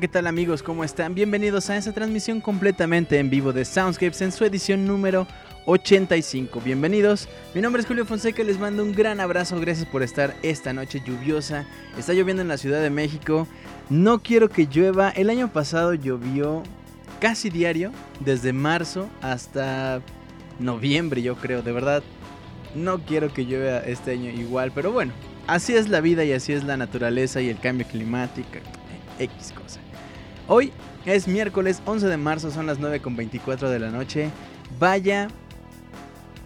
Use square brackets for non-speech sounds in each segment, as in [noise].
¿Qué tal amigos? ¿Cómo están? Bienvenidos a esta transmisión completamente en vivo de Soundscapes en su edición número 85. Bienvenidos, mi nombre es Julio Fonseca les mando un gran abrazo, gracias por estar esta noche lluviosa. Está lloviendo en la Ciudad de México, no quiero que llueva, el año pasado llovió casi diario, desde marzo hasta noviembre yo creo, de verdad. No quiero que llueva este año igual, pero bueno, así es la vida y así es la naturaleza y el cambio climático. X cosa. Hoy es miércoles 11 de marzo, son las 9.24 de la noche. Vaya,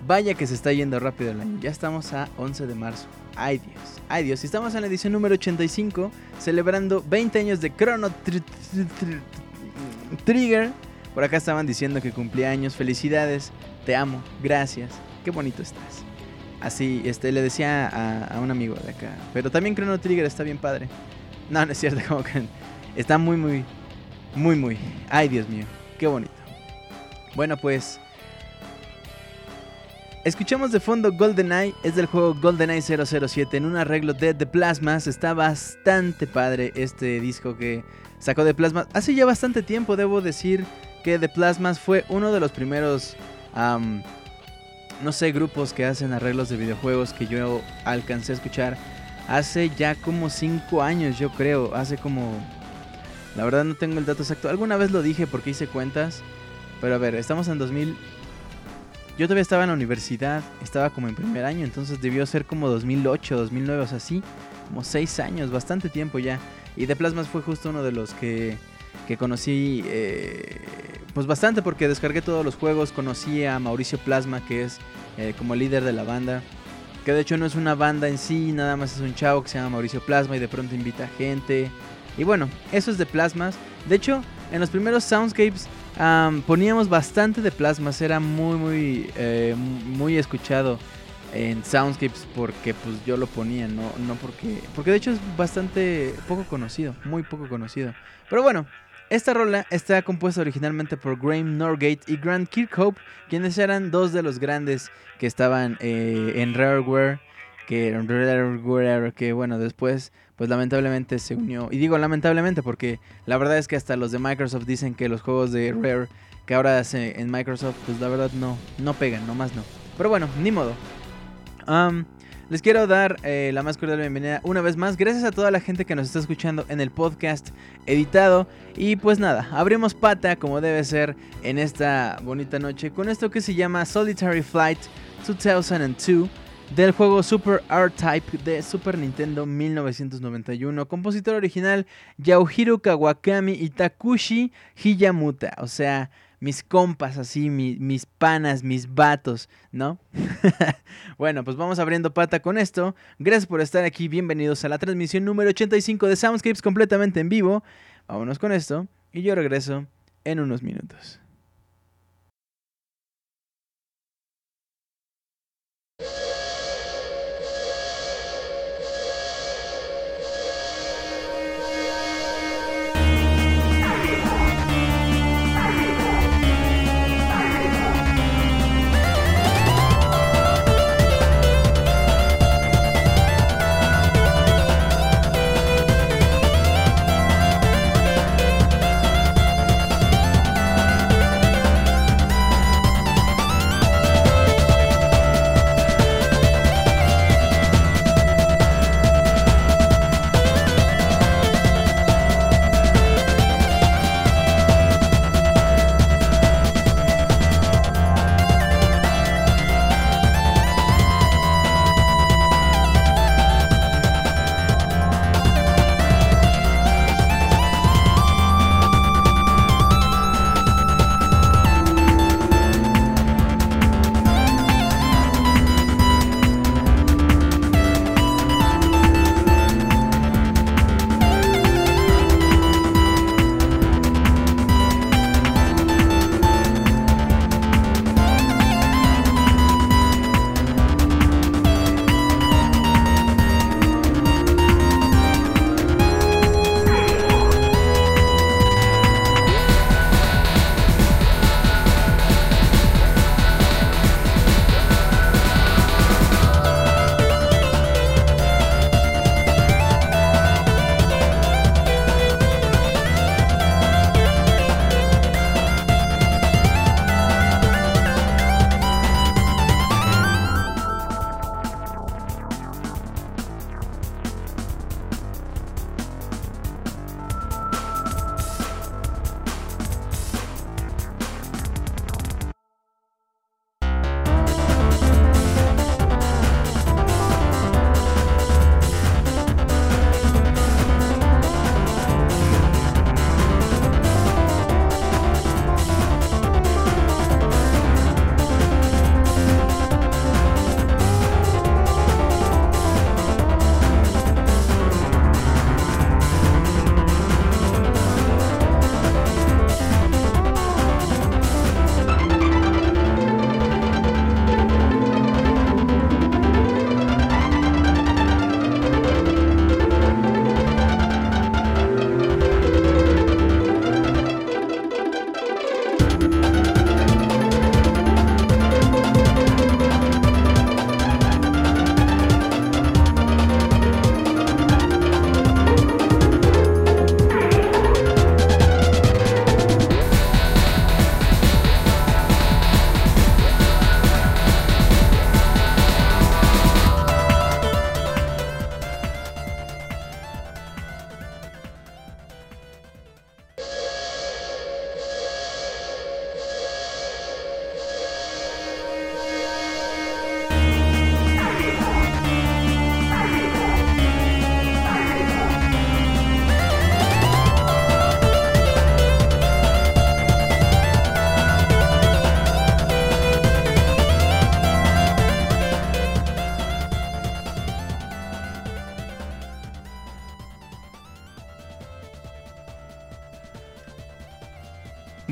vaya que se está yendo rápido el año. Ya estamos a 11 de marzo. Ay Dios, ay Dios. Estamos en la edición número 85, celebrando 20 años de Chrono Trigger. Por acá estaban diciendo que cumplía años. Felicidades, te amo, gracias. Qué bonito estás. Así, este, le decía a, a un amigo de acá. Pero también Chrono Trigger está bien padre. No, no es cierto, [laughs] como que está muy, muy, muy, muy. Ay, Dios mío, qué bonito. Bueno, pues. Escuchamos de fondo GoldenEye, es del juego GoldenEye 007 en un arreglo de The Plasmas. Está bastante padre este disco que sacó The Plasmas. Hace ya bastante tiempo, debo decir que The Plasmas fue uno de los primeros, no sé, grupos que hacen arreglos de videojuegos que yo alcancé a escuchar hace ya como 5 años, yo creo. Hace como. La verdad no tengo el dato exacto. Alguna vez lo dije porque hice cuentas. Pero a ver, estamos en 2000. Yo todavía estaba en la universidad. Estaba como en primer año. Entonces debió ser como 2008, 2009, o sea, sí. Como 6 años, bastante tiempo ya. Y The Plasmas fue justo uno de los que, que conocí. Eh, pues bastante porque descargué todos los juegos. Conocí a Mauricio Plasma, que es eh, como líder de la banda. Que de hecho no es una banda en sí, nada más es un chavo que se llama Mauricio Plasma y de pronto invita gente. Y bueno, eso es de Plasmas. De hecho, en los primeros Soundscapes poníamos bastante de Plasmas. Era muy, muy, eh, muy escuchado en Soundscapes porque pues yo lo ponía, no, no porque... Porque de hecho es bastante poco conocido, muy poco conocido. Pero bueno, esta rola está compuesta originalmente por Graham Norgate y Grant Kirkhope, quienes eran dos de los grandes que estaban eh, en Rareware, que que bueno, después pues lamentablemente se unió. Y digo lamentablemente porque la verdad es que hasta los de Microsoft dicen que los juegos de Rare que ahora hace en Microsoft, pues la verdad no, no pegan, nomás no. Pero bueno, ni modo. Les quiero dar eh, la más cordial bienvenida una vez más. Gracias a toda la gente que nos está escuchando en el podcast editado. Y pues nada, abrimos pata como debe ser en esta bonita noche con esto que se llama Solitary Flight 2002 del juego Super R-Type de Super Nintendo 1991. Compositor original Yauhiro Kawakami y Takushi Hiyamuta. O sea, mis compas así, mis panas, mis vatos, ¿no? [laughs] bueno, pues vamos abriendo pata con esto. Gracias por estar aquí, bienvenidos a la transmisión número 85 de Soundscapes completamente en vivo. Vámonos con esto y yo regreso en unos minutos.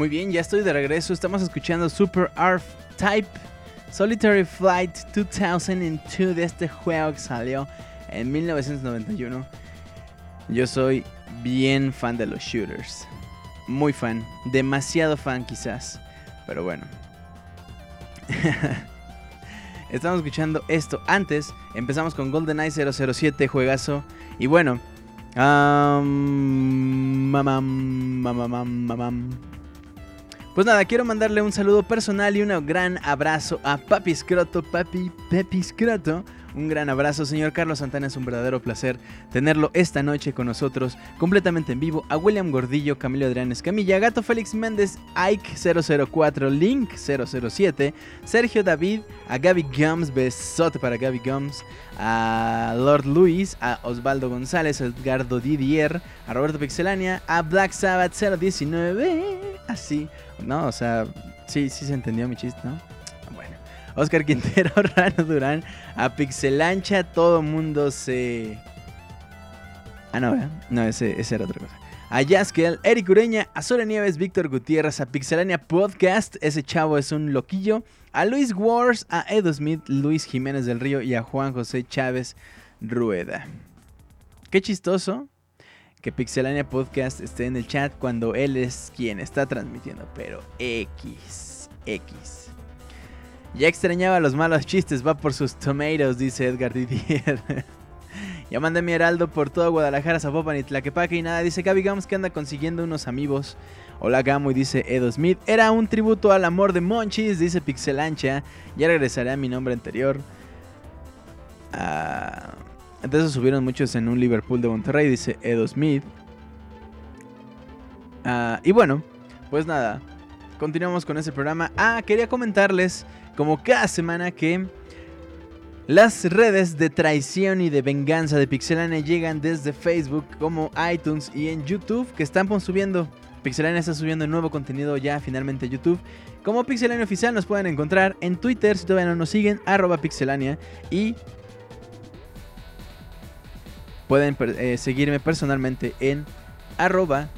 Muy bien, ya estoy de regreso. Estamos escuchando Super Arf Type Solitary Flight 2002 de este juego que salió en 1991. Yo soy bien fan de los shooters. Muy fan. Demasiado fan quizás. Pero bueno. [laughs] Estamos escuchando esto. Antes empezamos con GoldenEye 007, juegazo. Y bueno. Um, mamam, mamam, mamam. Pues nada, quiero mandarle un saludo personal y un gran abrazo a Papi Scroto, Papi Pepi Scroto un gran abrazo, señor Carlos Santana. Es un verdadero placer tenerlo esta noche con nosotros, completamente en vivo. A William Gordillo, Camilo Adrián Escamilla, Gato Félix Méndez, Ike 004, Link 007, Sergio David, a Gaby Gums, besote para Gaby Gums, a Lord Luis, a Osvaldo González, a Edgardo Didier, a Roberto Pixelania, a Black Sabbath 019. Así, no, o sea, sí, sí se entendió mi chiste, ¿no? Oscar Quintero, [laughs] Rano Durán, a Pixelancha, todo mundo se. Ah, no, ¿eh? no, ese, era otra cosa. A Jaskel, Eric Ureña, a Sora Nieves, Víctor Gutiérrez, a Pixelania Podcast, ese chavo es un loquillo. A Luis Wars, a Edo Smith, Luis Jiménez del Río y a Juan José Chávez Rueda. Qué chistoso que Pixelania Podcast esté en el chat cuando él es quien está transmitiendo, pero X, X. Ya extrañaba los malos chistes, va por sus tomatoes, dice Edgar Didier. [laughs] ya mandé mi heraldo por todo Guadalajara, Zapopan y Tlaquepaque y nada. Dice Gaby Gams que anda consiguiendo unos amigos. Hola Gamo y dice Edo Smith. Era un tributo al amor de Monchis, dice Pixelancha. Ya regresaré a mi nombre anterior. Ah, entonces subieron muchos en un Liverpool de Monterrey, dice Edo Smith. Ah, y bueno, pues nada. Continuamos con ese programa. Ah, quería comentarles como cada semana que las redes de traición y de venganza de Pixelania llegan desde Facebook como iTunes y en YouTube que están subiendo. Pixelania está subiendo nuevo contenido ya finalmente a YouTube. Como Pixelania Oficial nos pueden encontrar en Twitter si todavía no nos siguen, arroba Pixelania y pueden eh, seguirme personalmente en arroba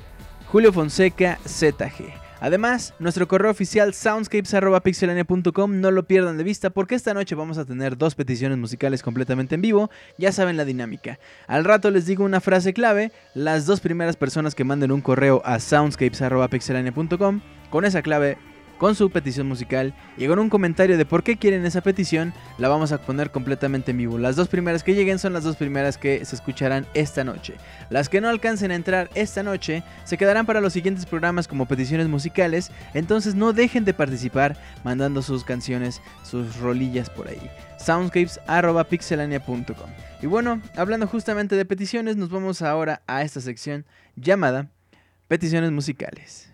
Julio Fonseca ZG. Además, nuestro correo oficial soundscapes.pixelania.com no lo pierdan de vista porque esta noche vamos a tener dos peticiones musicales completamente en vivo. Ya saben la dinámica. Al rato les digo una frase clave. Las dos primeras personas que manden un correo a soundscapes.pixelania.com con esa clave con su petición musical y con un comentario de por qué quieren esa petición, la vamos a poner completamente en vivo. Las dos primeras que lleguen son las dos primeras que se escucharán esta noche. Las que no alcancen a entrar esta noche se quedarán para los siguientes programas como peticiones musicales, entonces no dejen de participar mandando sus canciones, sus rolillas por ahí. soundscapes.pixelania.com Y bueno, hablando justamente de peticiones, nos vamos ahora a esta sección llamada Peticiones musicales.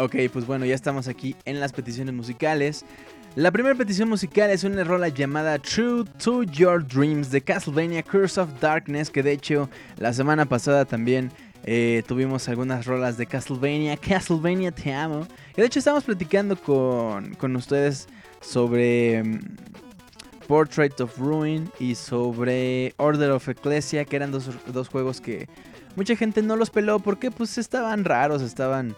Ok, pues bueno, ya estamos aquí en las peticiones musicales. La primera petición musical es una rola llamada True to Your Dreams de Castlevania Curse of Darkness, que de hecho la semana pasada también eh, tuvimos algunas rolas de Castlevania. Castlevania, te amo. Y de hecho estamos platicando con, con ustedes sobre mm, Portrait of Ruin y sobre Order of Ecclesia, que eran dos, dos juegos que mucha gente no los peló porque pues estaban raros, estaban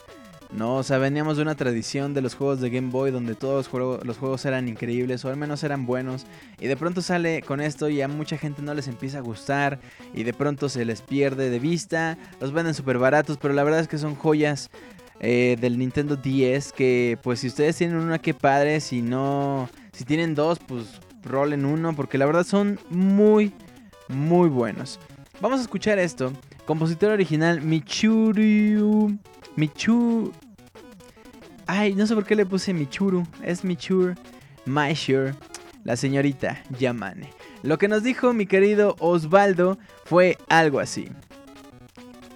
no, o sea, veníamos de una tradición de los juegos de Game Boy donde todos los juegos, eran increíbles o al menos eran buenos. Y de pronto sale con esto y a mucha gente no les empieza a gustar y de pronto se les pierde de vista. Los venden súper baratos, pero la verdad es que son joyas eh, del Nintendo 10 que pues si ustedes tienen una que padre, si no, si tienen dos pues rolen uno porque la verdad son muy, muy buenos. Vamos a escuchar esto. Compositor original Michuru... Michu. Ay, no sé por qué le puse Michuru. Es Michur Maishur, la señorita Yamane. Lo que nos dijo mi querido Osvaldo fue algo así.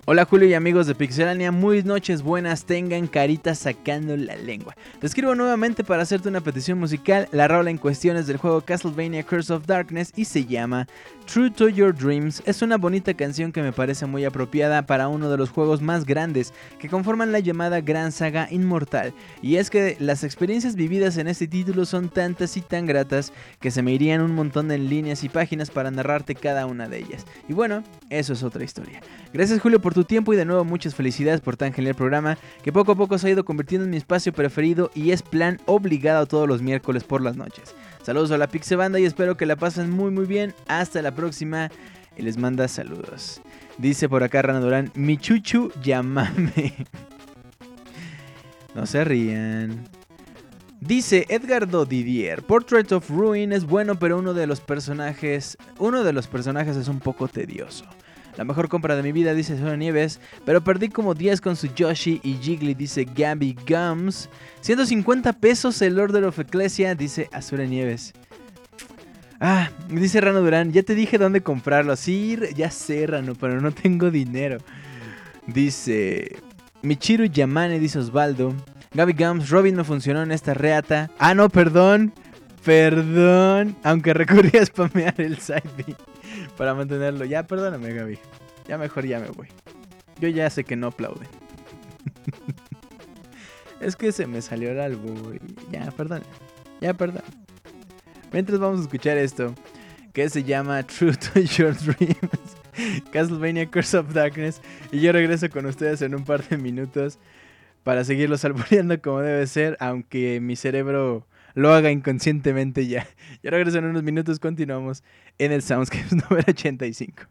Hola Julio y amigos de Pixelania, muy noches buenas, tengan caritas sacando la lengua. Te escribo nuevamente para hacerte una petición musical, la rola en cuestión es del juego Castlevania Curse of Darkness y se llama True to Your Dreams. Es una bonita canción que me parece muy apropiada para uno de los juegos más grandes que conforman la llamada Gran Saga Inmortal. Y es que las experiencias vividas en este título son tantas y tan gratas que se me irían un montón de líneas y páginas para narrarte cada una de ellas. Y bueno, eso es otra historia. Gracias Julio por tu tiempo y de nuevo muchas felicidades por tan genial programa que poco a poco se ha ido convirtiendo en mi espacio preferido y es plan obligado todos los miércoles por las noches. Saludos a la Pixe Banda y espero que la pasen muy muy bien. Hasta la próxima y les manda saludos. Dice por acá Rana Durán, mi chuchu llamame. [laughs] no se rían. Dice Edgardo Didier, Portrait of Ruin es bueno, pero uno de los personajes, uno de los personajes es un poco tedioso. La mejor compra de mi vida, dice Sora Nieves. Pero perdí como 10 con su Yoshi y Jiggly, dice Gabby Gums. 150 pesos el Order of Ecclesia, dice Azura Nieves. Ah, dice Rano Durán, ya te dije dónde comprarlo. Sí, ya sé, Rano, pero no tengo dinero. Dice Michiru Yamane, dice Osvaldo. Gabby Gums, Robin no funcionó en esta reata. Ah, no, perdón. Perdón. Aunque [laughs] recurrí a spamear el side para mantenerlo. Ya, perdóname, Gaby. Ya mejor ya me voy. Yo ya sé que no aplauden. [laughs] es que se me salió el álbum. Ya, perdón. Ya, perdón. Mientras vamos a escuchar esto, que se llama True to Your Dreams, [laughs] Castlevania Curse of Darkness. Y yo regreso con ustedes en un par de minutos para seguirlos albureando como debe ser, aunque mi cerebro lo haga inconscientemente ya. [laughs] Ya regreso en unos minutos, continuamos en el Soundscapes [laughs] número 85.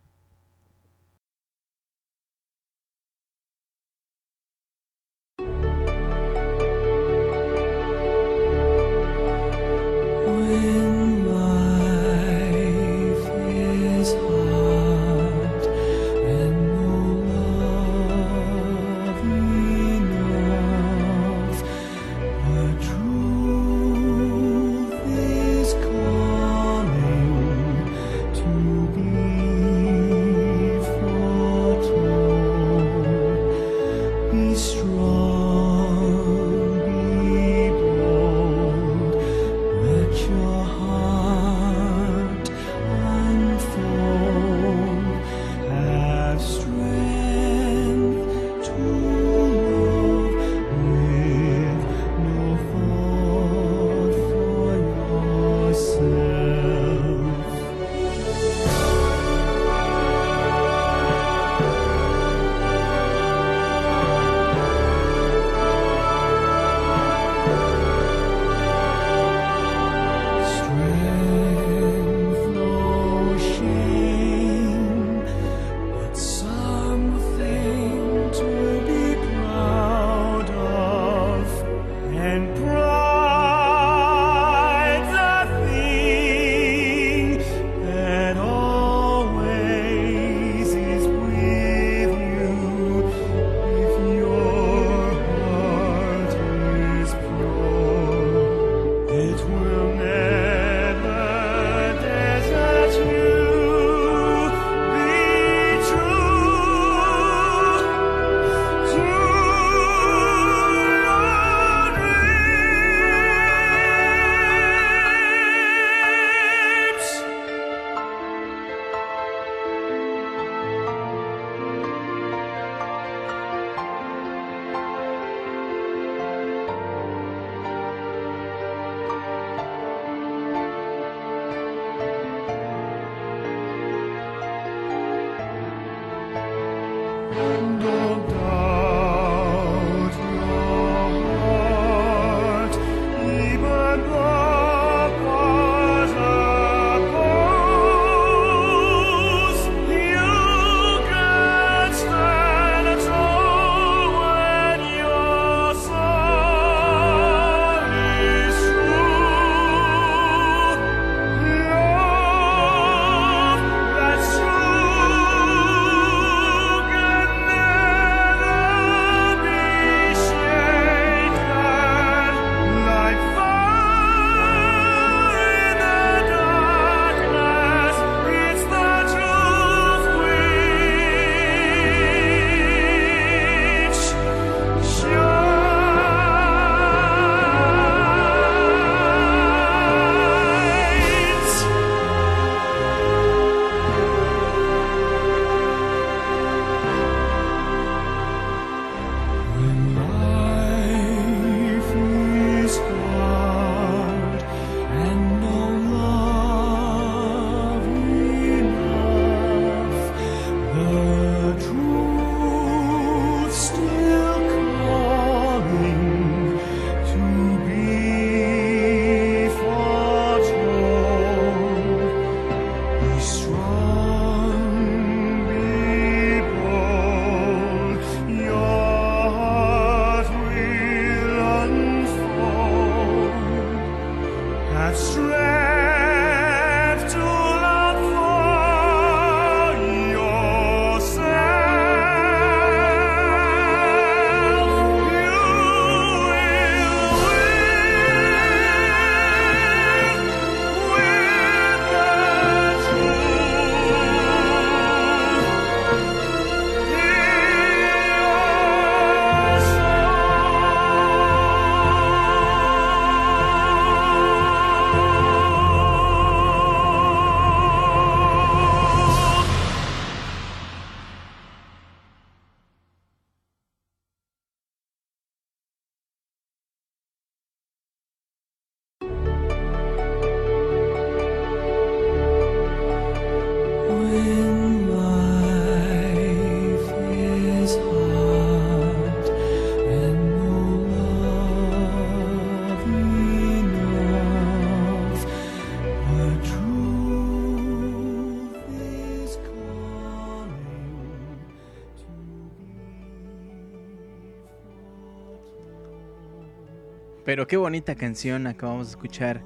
Pero qué bonita canción acabamos de escuchar.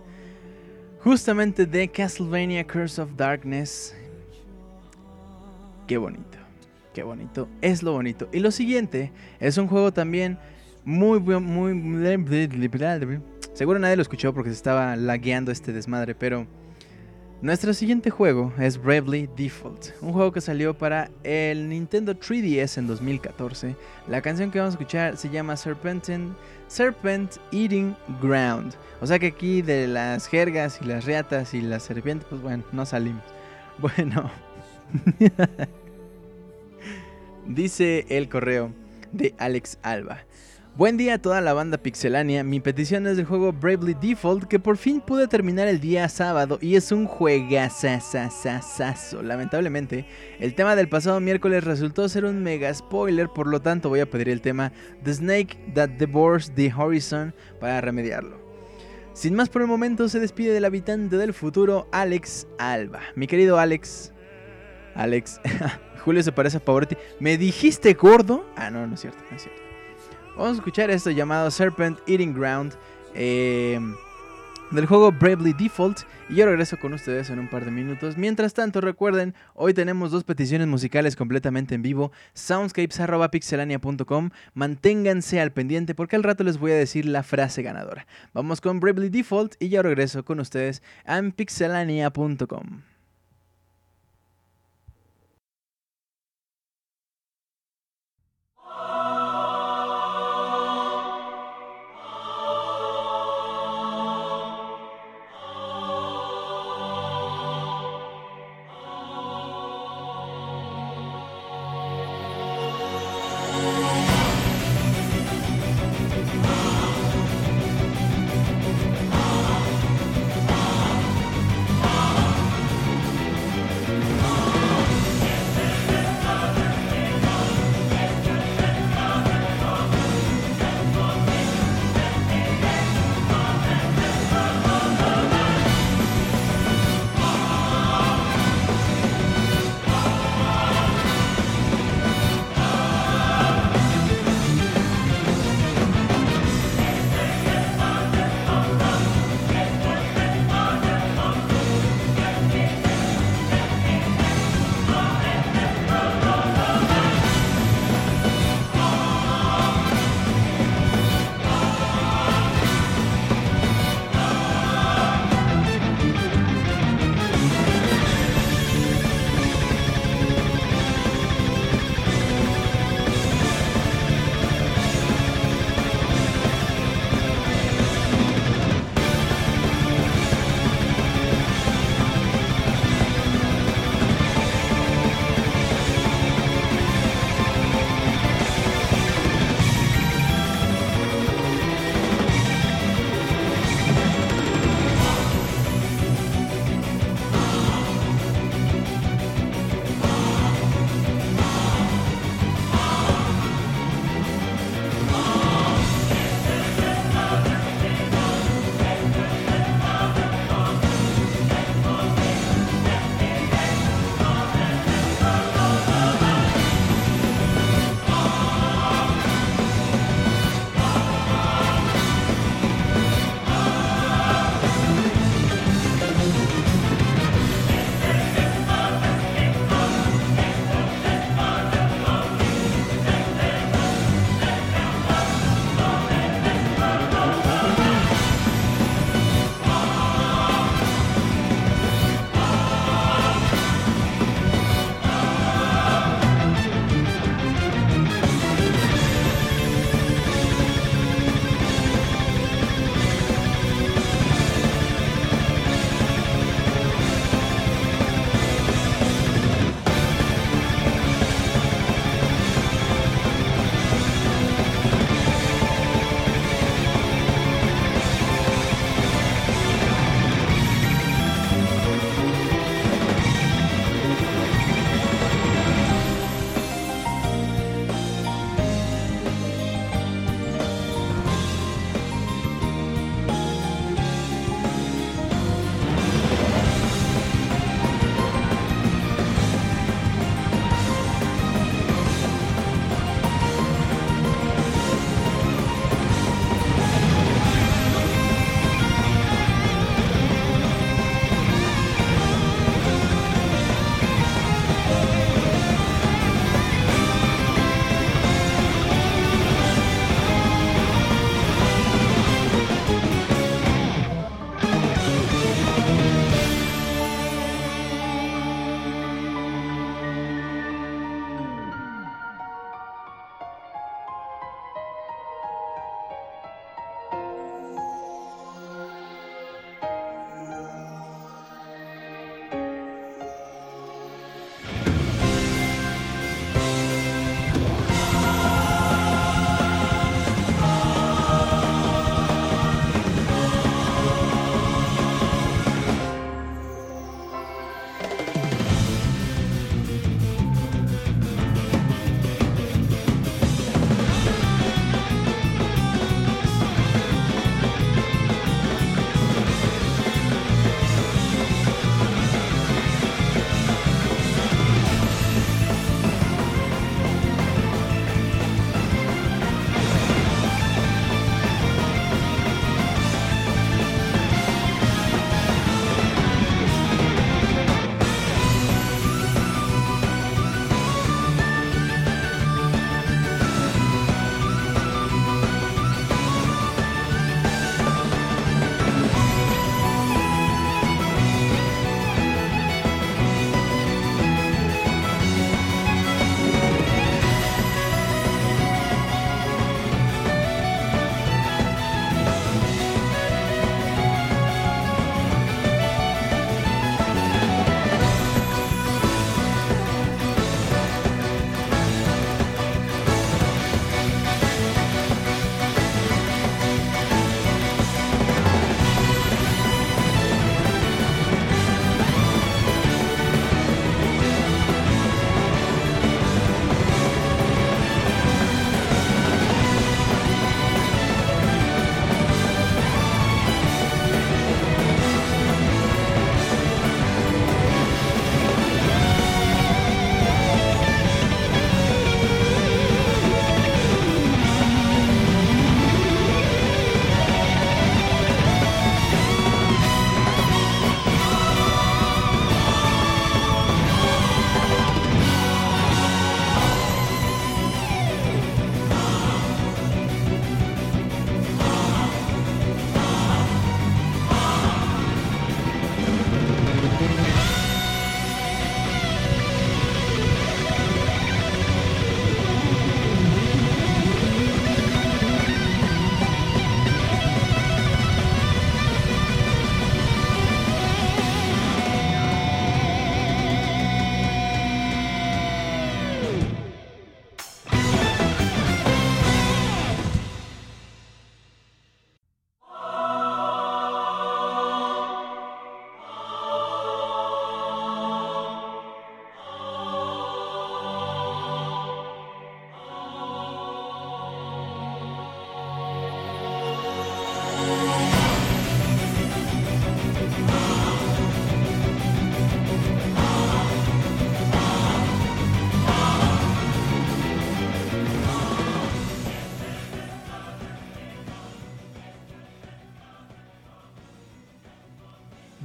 Justamente de Castlevania Curse of Darkness. Qué bonito. Qué bonito. Es lo bonito. Y lo siguiente es un juego también muy, muy, muy... Seguro nadie lo escuchó porque se estaba lagueando este desmadre, pero... Nuestro siguiente juego es Bravely Default, un juego que salió para el Nintendo 3DS en 2014. La canción que vamos a escuchar se llama Serpentine Serpent Eating Ground. O sea que aquí de las jergas y las riatas y las serpientes, pues bueno, no salimos. [laughs] Bueno. [laughs] Dice el correo de Alex Alba. Buen día a toda la banda pixelánea. Mi petición es del juego Bravely Default que por fin pude terminar el día sábado y es un juegazazazazazo. Lamentablemente, el tema del pasado miércoles resultó ser un mega spoiler, por lo tanto voy a pedir el tema The Snake That Devours the Horizon para remediarlo. Sin más por el momento, se despide del habitante del futuro, Alex Alba. Mi querido Alex. Alex. [laughs] Julio se parece a Pavarotti. ¿Me dijiste gordo? Ah, no, no es cierto, no es cierto. Vamos a escuchar esto llamado Serpent Eating Ground em, del juego Bravely Default y yo regreso con ustedes en un par de minutos. Mientras tanto, recuerden, hoy tenemos dos peticiones musicales completamente en vivo, soundscapes.pixelania.com. Manténganse al pendiente porque al rato les voy a decir la frase ganadora. Vamos con Bravely Default y yo regreso con ustedes en pixelania.com.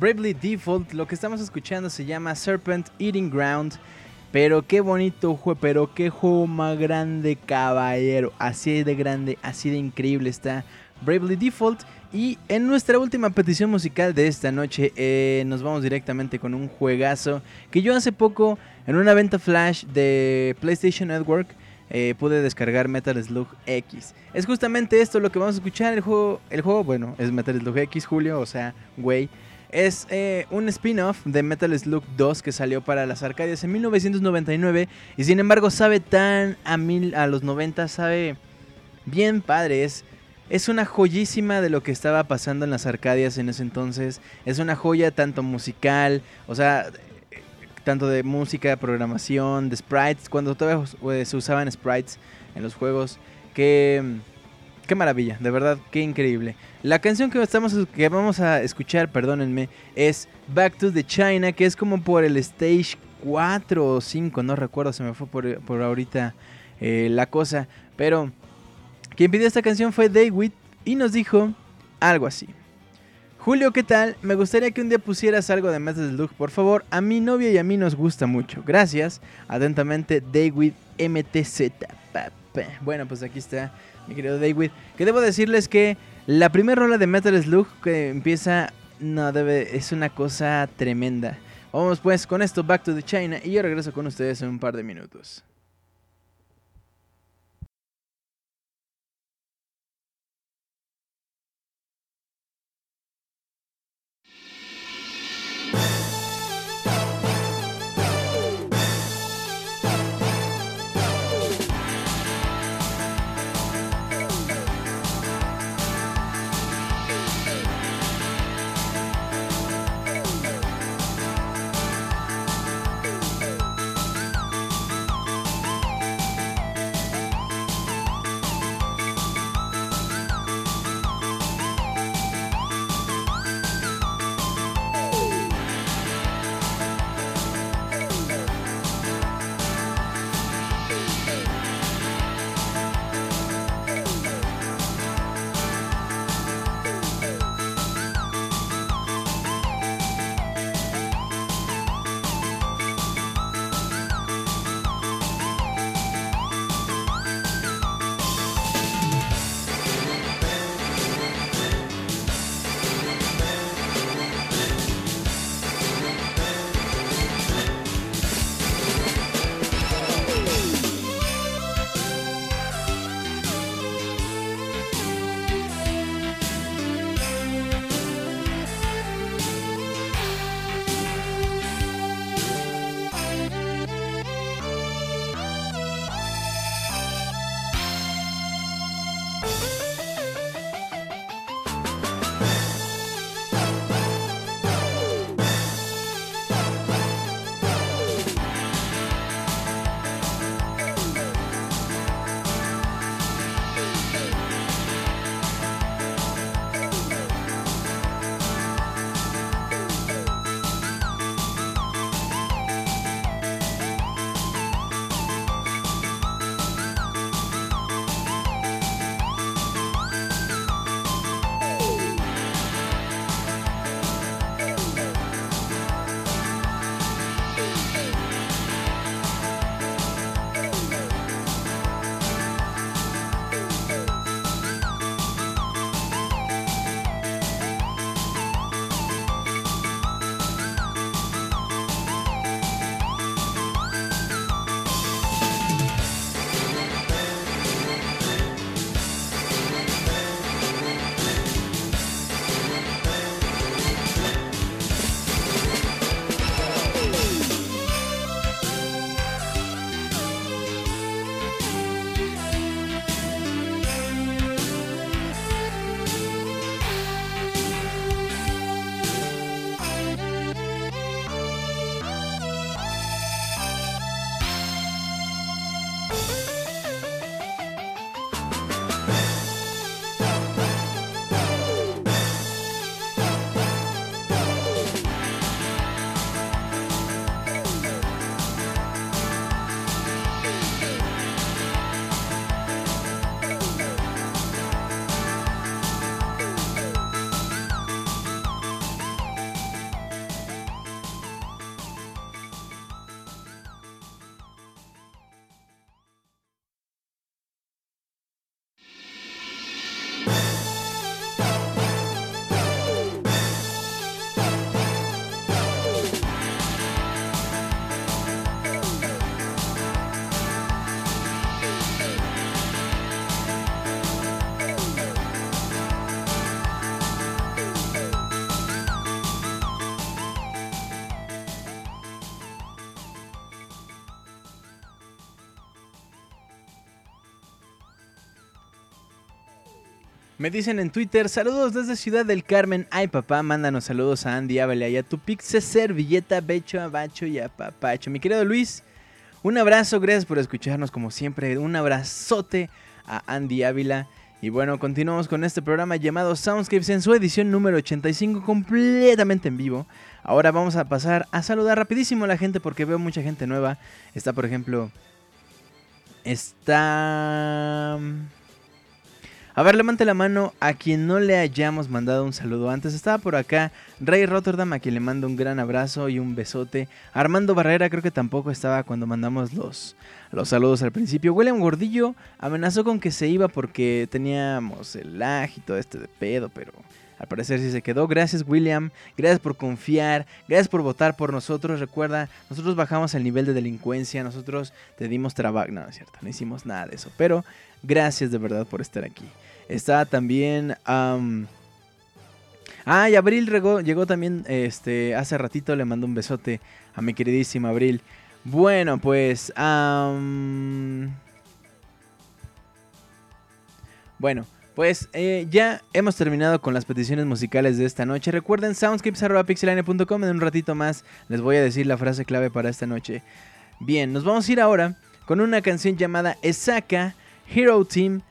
Bravely Default. Lo que estamos escuchando se llama Serpent Eating Ground. Pero qué bonito juego, pero qué juego más grande, caballero. Así de grande, así de increíble está Bravely Default. Y en nuestra última petición musical de esta noche eh, nos vamos directamente con un juegazo que yo hace poco en una venta flash de PlayStation Network eh, pude descargar Metal Slug X. Es justamente esto lo que vamos a escuchar. El juego, el juego bueno, es Metal Slug X, Julio, o sea, güey. Es eh, un spin-off de Metal Slug 2 que salió para las Arcadias en 1999 y sin embargo sabe tan a, mil, a los 90, sabe bien padre. Es, es una joyísima de lo que estaba pasando en las Arcadias en ese entonces. Es una joya tanto musical, o sea, tanto de música, programación, de sprites, cuando todavía se usaban sprites en los juegos. Que Qué maravilla, de verdad, qué increíble. La canción que, estamos, que vamos a escuchar, perdónenme, es Back to the China, que es como por el stage 4 o 5, no recuerdo, se me fue por, ahorita eh, la cosa. Pero quien pidió esta canción fue David y nos dijo algo así. Julio, ¿qué tal? Me gustaría que un día pusieras algo de Metal Slug, por favor. A mi novia y a mí nos gusta mucho. Gracias. Atentamente, David MTZ. Bueno, pues aquí está mi querido David. Que debo decirles que la primera rola de Metal Slug que empieza, no debe, es una cosa tremenda. Vamos pues con esto, Back to the China, y yo regreso con ustedes en un par de minutos. Me dicen en Twitter, saludos desde Ciudad del Carmen. Ay papá, mándanos saludos a Andy Ávila y a tu pizza servilleta, becho, abacho y a papacho. Mi querido Luis, un abrazo, gracias por escucharnos como siempre. Un abrazote a Andy Ávila. Y bueno, continuamos con este programa llamado Soundscapes en su edición número 85 completamente en vivo. Ahora vamos a pasar a saludar rapidísimo a la gente porque veo mucha gente nueva. Está por ejemplo... Está... A ver, levante la mano a quien no le hayamos mandado un saludo antes. Estaba por acá Rey Rotterdam, a quien le mando un gran abrazo y un besote. Armando Barrera creo que tampoco estaba cuando mandamos los, los saludos al principio. William Gordillo amenazó con que se iba porque teníamos el lag y todo este de pedo, pero al parecer sí se quedó. Gracias William, gracias por confiar, gracias por votar por nosotros. Recuerda, nosotros bajamos el nivel de delincuencia, nosotros te dimos trabajo. No, es cierto, no hicimos nada de eso. Pero gracias de verdad por estar aquí. Está también... Ah, y Abril llegó, llegó también este, hace ratito, le mando un besote a mi queridísima Abril. Bueno, pues... Bueno, pues eh, ya hemos terminado con las peticiones musicales de esta noche. Recuerden soundscapes.pixelane.com. En un ratito más les voy a decir la frase clave para esta noche. Bien, nos vamos a ir ahora con una canción llamada Esaka Hero Team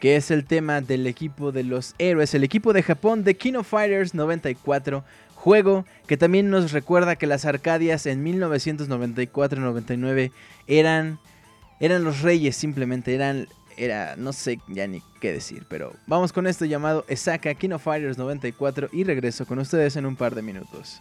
Que es el tema del equipo de los héroes, el equipo de Japón de King of Fighters 94. Juego que también nos recuerda que las Arcadias en 1994-99 eran, eran los reyes, simplemente eran era, no sé ya ni qué decir, pero vamos con esto llamado Esaka King of Fighters 94 y regreso con ustedes en un par de minutos.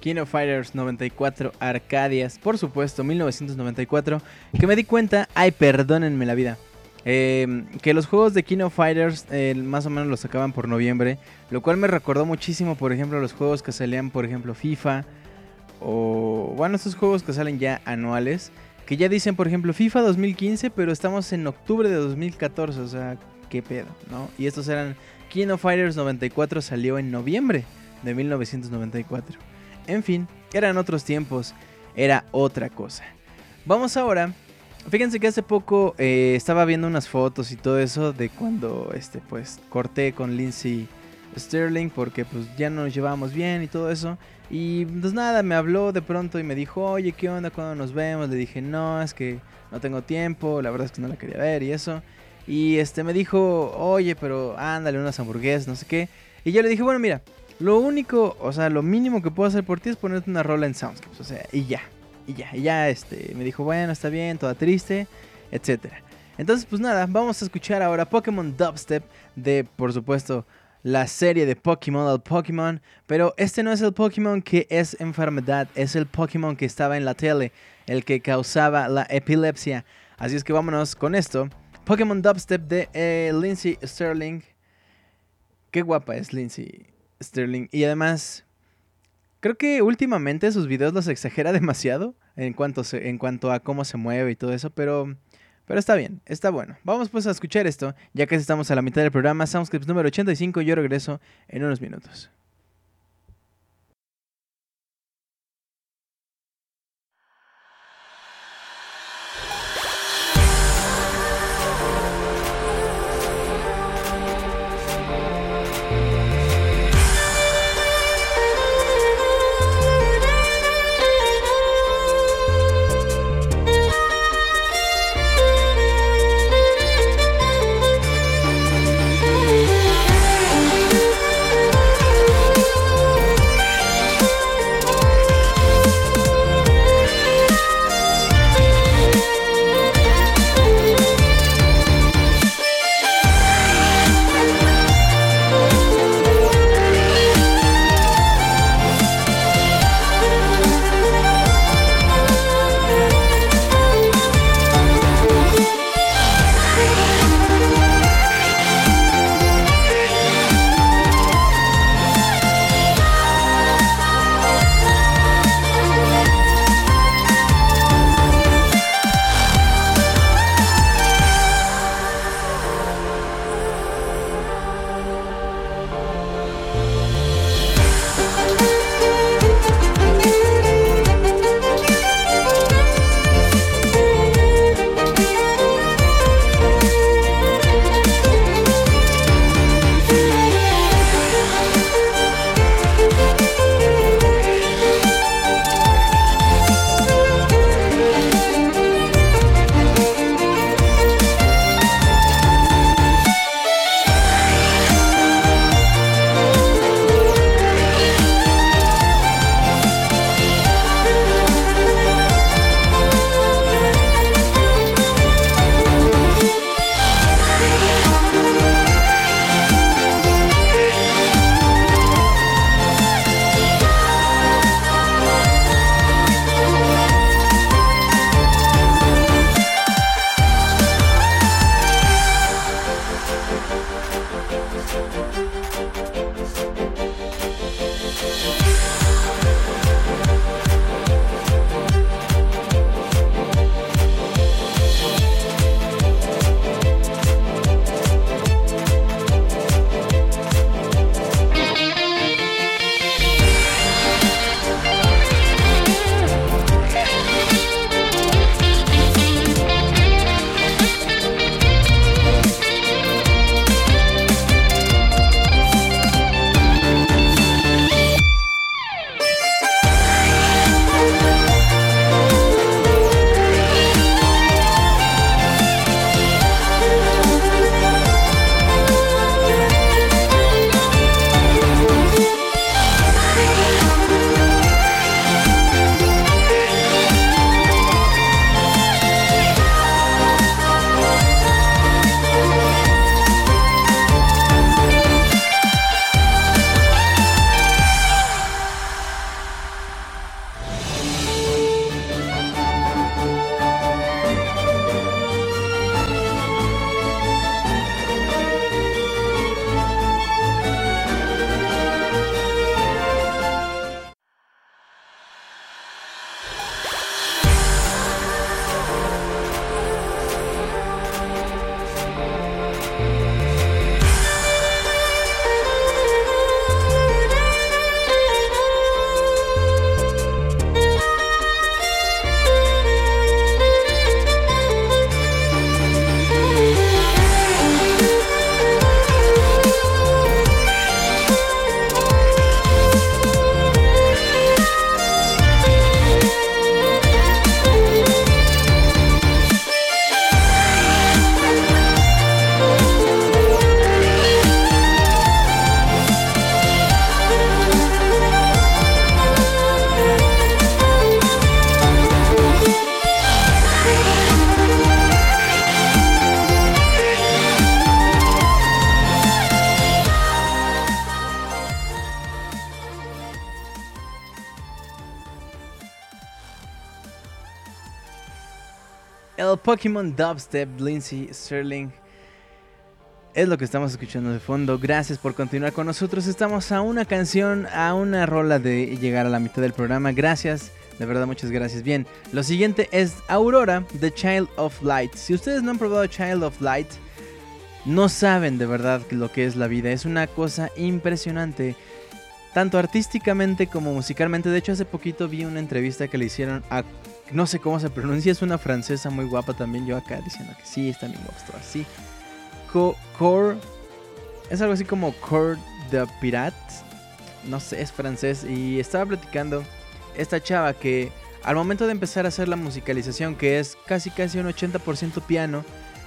King of Fighters 94 Arcadias, por supuesto, 1994, que me di cuenta, ay, perdónenme la vida, eh, que los juegos de King of Fighters eh, más o menos los sacaban por noviembre, lo cual me recordó muchísimo, por ejemplo, los juegos que salían, por ejemplo, FIFA, o bueno, estos juegos que salen ya anuales, que ya dicen, por ejemplo, FIFA 2015, pero estamos en octubre de 2014, o sea, qué pedo, ¿no? Y estos eran King of Fighters 94 salió en noviembre de 1994. En fin, eran otros tiempos, era otra cosa. Vamos ahora. Fíjense que hace poco eh, estaba viendo unas fotos y todo eso de cuando este pues corté con Lindsay Sterling porque pues ya no nos llevábamos bien y todo eso. Y pues nada, me habló de pronto y me dijo, oye, ¿qué onda cuando nos vemos? Le dije, no, es que no tengo tiempo, la verdad es que no la quería ver y eso. Y este me dijo, oye, pero ándale unas hamburguesas, no sé qué. Y yo le dije, bueno, mira, lo único, o sea, lo mínimo que puedo hacer por ti es ponerte una rola en Soundscapes, o sea, y ya, y ya, y ya, este, me dijo, bueno, está bien, toda triste, etcétera. Entonces, pues nada, vamos a escuchar ahora Pokémon Dubstep de, por supuesto, la serie de Pokémon al Pokémon, pero este no es el Pokémon que es enfermedad, es el Pokémon que estaba en la tele, el que causaba la epilepsia. Así es que vámonos con esto. Pokémon Dubstep de eh, Lindsay Sterling. Qué guapa es Lindsay Sterling. Y además, creo que últimamente sus videos los exagera [laughs] demasiado en cuanto, en cuanto a cómo se mueve y todo eso, pero pero está bien, está bueno. Vamos pues a escuchar esto, ya que estamos a la mitad del programa, Soundscripts número 85, yo regreso en unos minutos. Pokémon Dubstep, Lindsay Sterling. Es lo que estamos escuchando de fondo. Gracias por continuar con nosotros. Estamos a una canción, a una rola de llegar a la mitad del programa. Gracias, de verdad, muchas gracias. Bien, lo siguiente es Aurora, The Child of Light. Si ustedes no han probado Child of Light, no saben de verdad lo que es la vida. Es una cosa impresionante tanto artísticamente como musicalmente. De hecho, hace poquito vi una entrevista que le hicieron a, no sé cómo se pronuncia, es una francesa muy guapa también. Yo acá diciendo que sí, está bien guapo, así. Core, es algo así como Core de Pirate, no sé, es francés. Y estaba platicando esta chava que al momento de empezar a hacer la musicalización, que es casi casi un 80% piano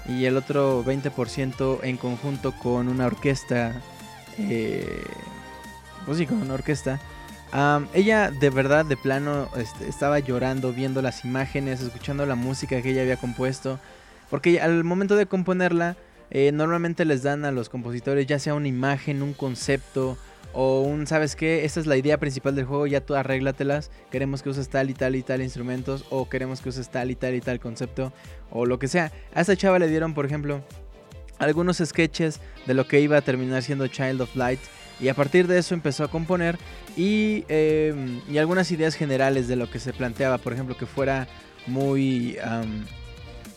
y el otro 20% en conjunto con una orquesta. Eh, pues sí, con una orquesta. Ella de verdad, de plano, este, estaba llorando viendo las imágenes, escuchando la música que ella había compuesto. Porque al momento de componerla, eh, normalmente les dan a los compositores ya sea una imagen, un concepto o un, ¿sabes qué? Esta es la idea principal del juego, ya tú arréglatelas. Queremos que uses tal y tal y tal instrumentos o queremos que uses tal y tal y tal concepto o lo que sea. A esta chava le dieron, por ejemplo, algunos sketches de lo que iba a terminar siendo Child of Light y a partir de eso empezó a componer y, em, y algunas ideas generales de lo que se planteaba, por ejemplo, que fuera muy...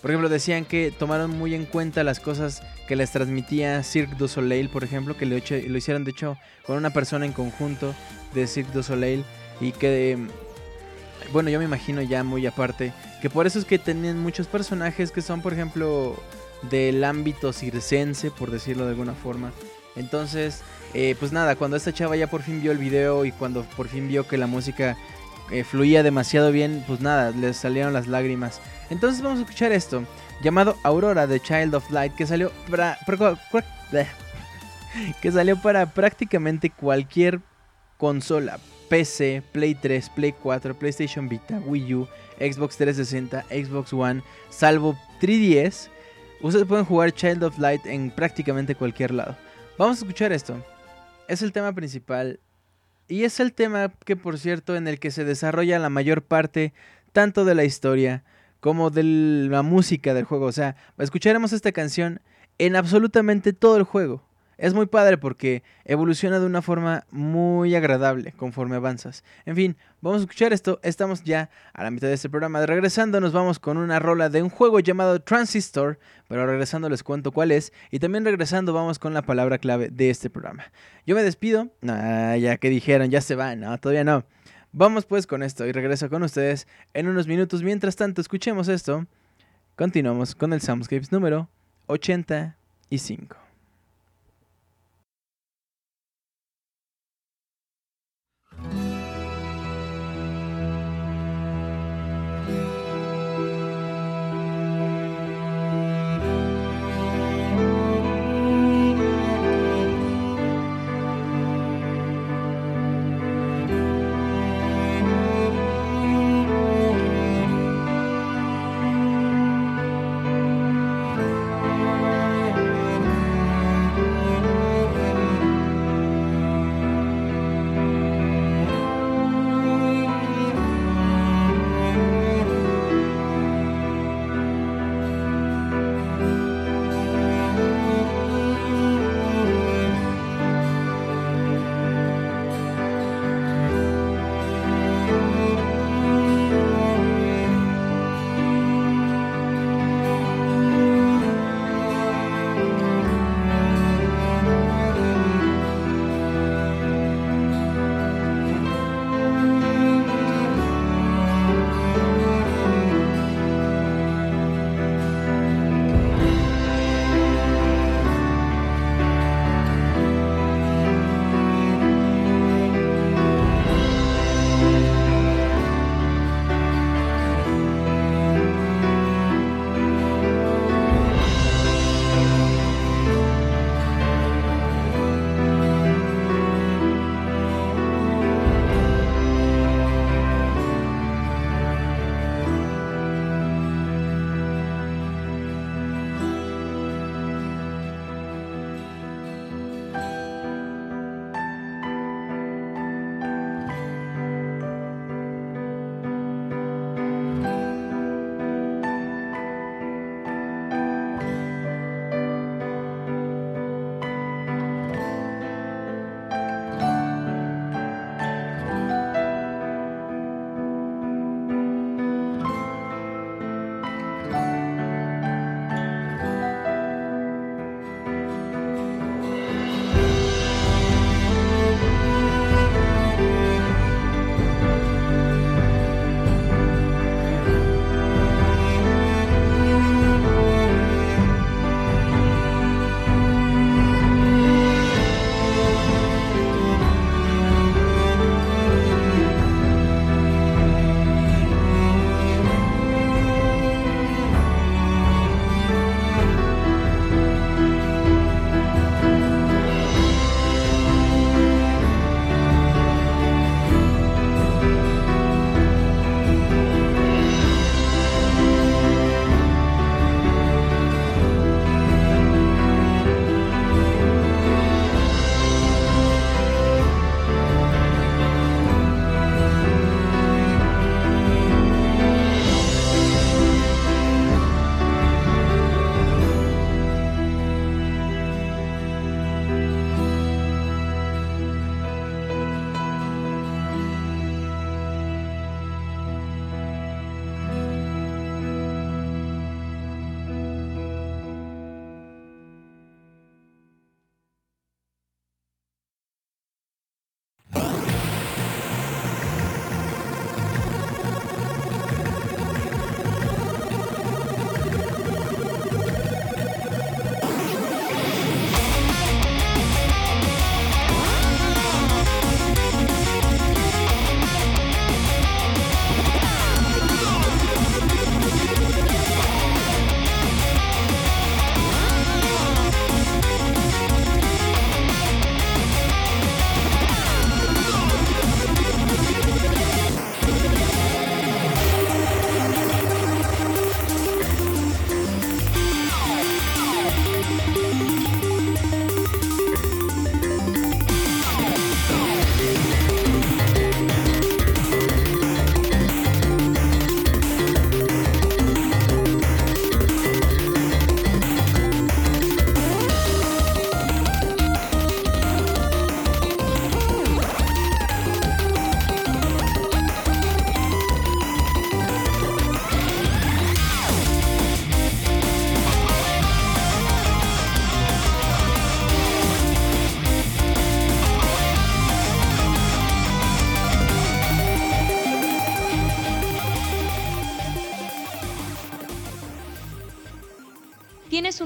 por ejemplo, decían que tomaron muy en cuenta las cosas que les transmitía Cirque du Soleil, por ejemplo, que lo, lo hicieron de hecho con una persona en conjunto de Cirque du Soleil y que, em, bueno, yo me imagino ya muy aparte, que por eso es que tenían muchos personajes que son, por ejemplo, del ámbito circense, por decirlo de alguna forma. Entonces, eh, pues nada, cuando esta chava ya por fin vio el video y cuando por fin vio que la música eh, fluía demasiado bien, pues nada, le salieron las lágrimas. Entonces vamos a escuchar esto, llamado Aurora de Child of Light, que salió para, [laughs] que salió para prácticamente cualquier consola, PC, Play 3, Play 4, PlayStation Vita, Wii U, Xbox 360, Xbox One, salvo 3DS. Ustedes pueden jugar Child of Light en prácticamente cualquier lado. Vamos a escuchar esto es el tema principal y es el tema que, por cierto, en el que se desarrolla la mayor parte tanto de la historia como de la música del juego. O sea, escucharemos esta canción en absolutamente todo el juego. Es muy padre porque evoluciona de una forma muy agradable conforme avanzas. En fin, vamos a escuchar esto. Estamos ya a la mitad de este programa. Regresando nos vamos con una rola de un juego llamado Transistor. Pero regresando les cuento cuál es. Y también regresando vamos con la palabra clave de este programa. Yo me despido. ya que dijeron, ya se va. No, todavía no. Vamos pues con esto y regreso con ustedes en unos minutos. Mientras tanto, escuchemos esto. Continuamos con el Soundscapes número 85.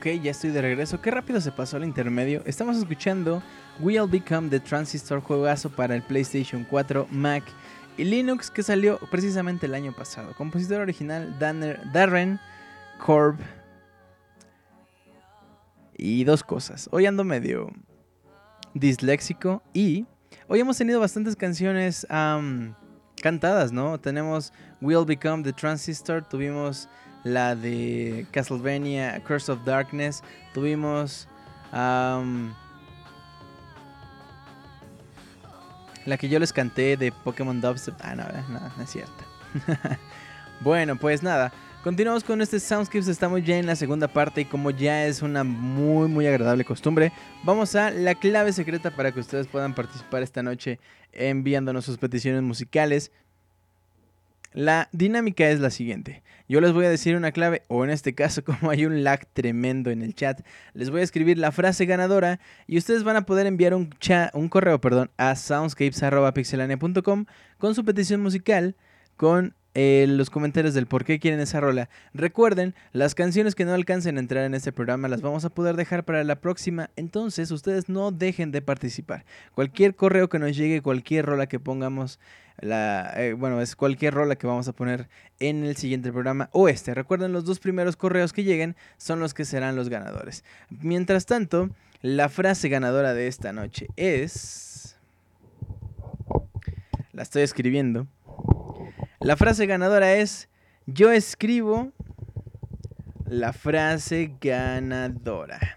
Ok, ya estoy de regreso. Qué rápido se pasó el intermedio. Estamos escuchando We'll Become the Transistor juegazo para el PlayStation 4, Mac y Linux que salió precisamente el año pasado. Compositor original Darren Korb. Y dos cosas. Hoy ando medio disléxico y hoy hemos tenido bastantes canciones cantadas, ¿no? Tenemos We'll Become the Transistor, tuvimos la de Castlevania, Curse of Darkness, tuvimos la que yo les canté de Pokémon Dubstep. Ah, no, eh, no, no es cierto. [laughs] bueno, pues nada. Continuamos con este Soundscapes, estamos ya en la segunda parte y como ya es una muy muy agradable costumbre, vamos a la clave secreta para que ustedes puedan participar esta noche enviándonos sus peticiones musicales. La dinámica es la siguiente. Yo les voy a decir una clave, o en este caso, [laughs] como hay un lag tremendo en el chat, les voy a escribir la frase ganadora y ustedes van a poder enviar un, un correo perdón, a soundscapes.pixelania.com con su petición musical, con eh, los comentarios del por qué quieren esa rola. Recuerden, las canciones que no alcancen a entrar en este programa las vamos a poder dejar para la próxima, entonces ustedes no dejen de participar. Cualquier correo que nos llegue, cualquier rola que pongamos, la, eh, bueno, es cualquier rola que vamos a poner en el siguiente programa o este. Recuerden, los dos primeros correos que lleguen son los que serán los ganadores. Mientras tanto, la frase ganadora de esta noche es... La estoy escribiendo. La frase ganadora es, yo escribo la frase ganadora.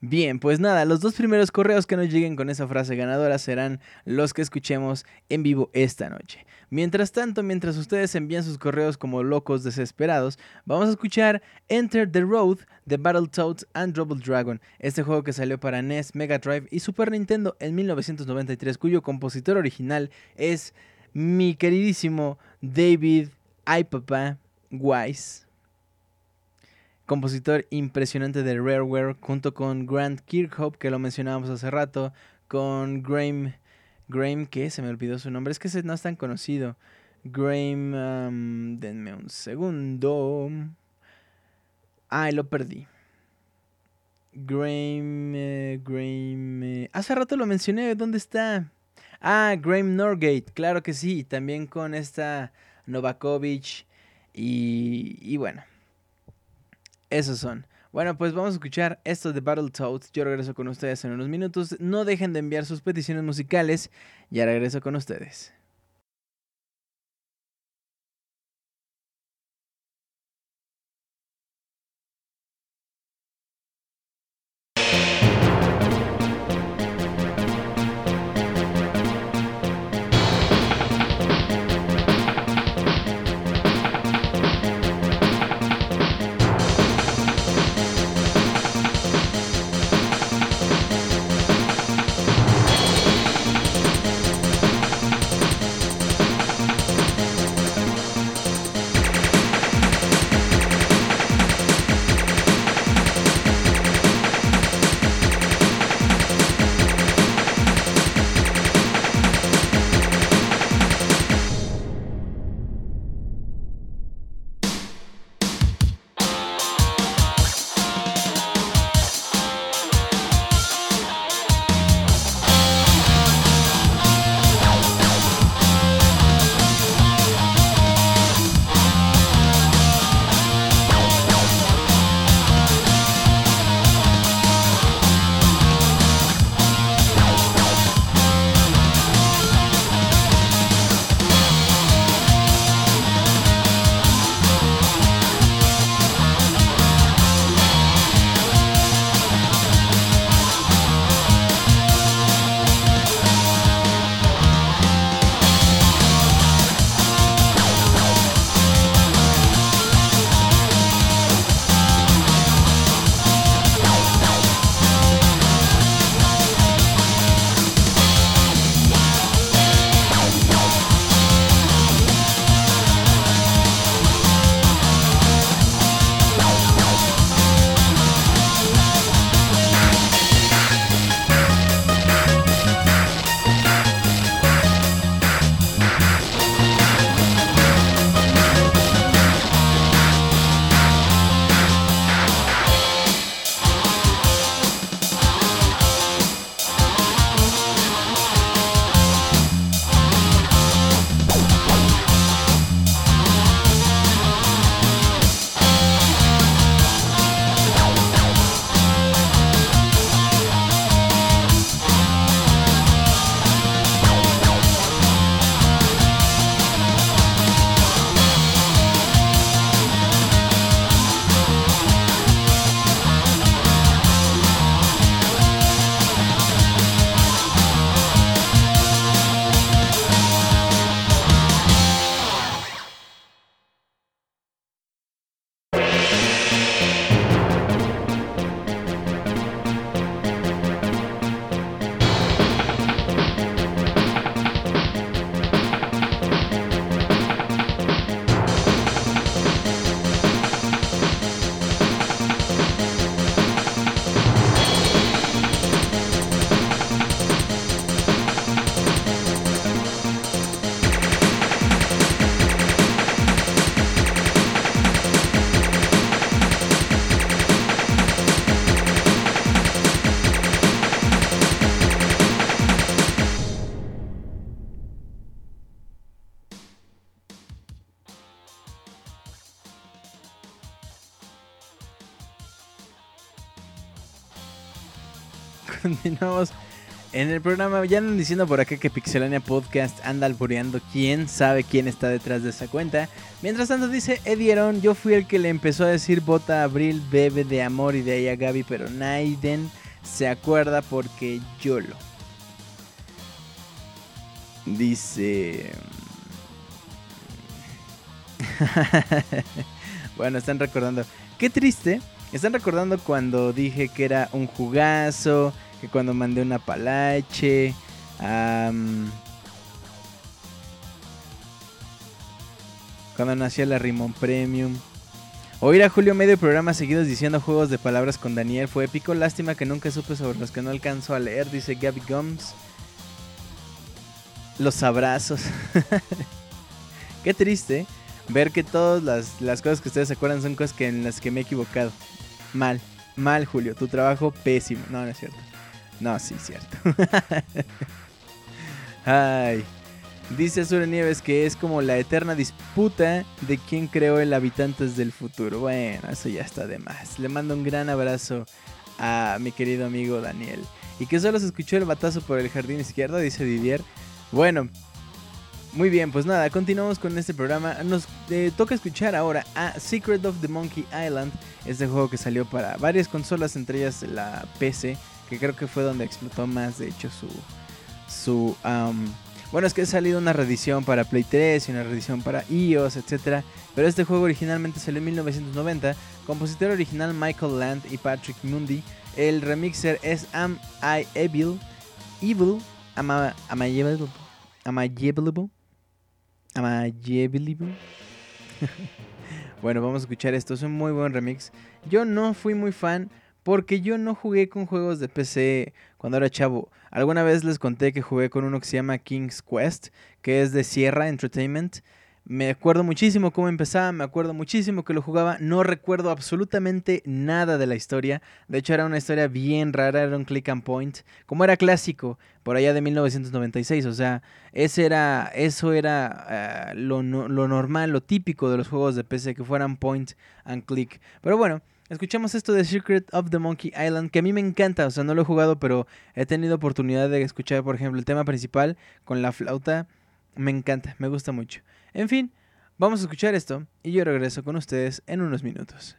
Bien, pues nada, los dos primeros correos que nos lleguen con esa frase ganadora serán los que escuchemos en vivo esta noche. Mientras tanto, mientras ustedes envían sus correos como locos desesperados, vamos a escuchar Enter the Road de Battletoads and Double Dragon, este juego que salió para NES, Mega Drive y Super Nintendo en 1993, cuyo compositor original es mi queridísimo David Ipapa Wise, compositor impresionante de Rareware, junto con Grant Kirkhope, que lo mencionábamos hace rato, con Graham, Graham, que se me olvidó su nombre, es que no es tan conocido. Graham, denme un segundo. Ay, lo perdí. Graham, eh, Graham, eh, hace rato lo mencioné, ¿dónde está? Ah, Graham Norgate, claro que sí, también con esta Novakovic y, y bueno, esos son. Bueno, pues vamos a escuchar esto de Battletoads. Yo regreso con ustedes en unos minutos. No dejen de enviar sus peticiones musicales. Ya regreso con ustedes. En el programa. Ya andan diciendo por acá que Pixelania Podcast anda albureando. Quién sabe quién está detrás de esa cuenta. Mientras tanto, dice Edieron: Yo fui el que le empezó a decir bota Abril, bebe de amor y de ahí a Gaby, pero Naiden se acuerda porque yo lo. Dice. [laughs] bueno, están recordando. Qué triste. Están recordando cuando dije que era un jugazo. Que cuando mandé una palache. cuando nació la Rimon Premium. Oír a Julio medio programa seguidos diciendo juegos de palabras con Daniel fue épico. Lástima que nunca supe sobre los que no alcanzo a leer, dice Gabby Gums. Los abrazos. [laughs] Qué triste ver que todas las, cosas que ustedes se acuerdan son cosas que en las que me he equivocado. Mal, mal, Julio. Tu trabajo pésimo. No, no es cierto. No, sí, cierto. [laughs] Ay. Dice Azure Nieves que es como la eterna disputa de quién creó el Habitantes del Futuro. Bueno, eso ya está de más. Le mando un gran abrazo a mi querido amigo Daniel. Y que solo se escuchó el batazo por el jardín izquierdo, dice Didier. Bueno, muy bien, pues nada, continuamos con este programa. Nos eh, toca escuchar ahora a Secret of the Monkey Island, este juego que salió para varias consolas, entre ellas la PC, que creo que fue donde explotó más, de hecho, su... su bueno, es que ha salido una reedición para Play 3 y una reedición para iOS, etc. Pero este juego originalmente salió en 1990. Compositor original Michael Land y Patrick Mundy. El remixer es Am I Evil. Evil. Am I, am I. Am I Evil. [laughs] bueno, vamos a escuchar esto. Es un muy buen remix. Yo no fui muy fan porque yo no jugué con juegos de PC cuando era chavo. Alguna vez les conté que jugué con uno que se llama King's Quest, que es de Sierra Entertainment. Me acuerdo muchísimo cómo empezaba, me acuerdo muchísimo que lo jugaba, no recuerdo absolutamente nada de la historia. De hecho era una historia bien rara, era un click and point, como era clásico, por allá de 1996. O sea, ese era, eso era eh, lo, lo normal, lo típico de los juegos de PC, que fueran point and click. Pero bueno, Escuchamos esto de Secret of the Monkey Island, que a mí me encanta, o sea, no lo he jugado, pero he tenido oportunidad de escuchar, por ejemplo, el tema principal con la flauta. Me encanta, me gusta mucho. En fin, vamos a escuchar esto y yo regreso con ustedes en unos minutos.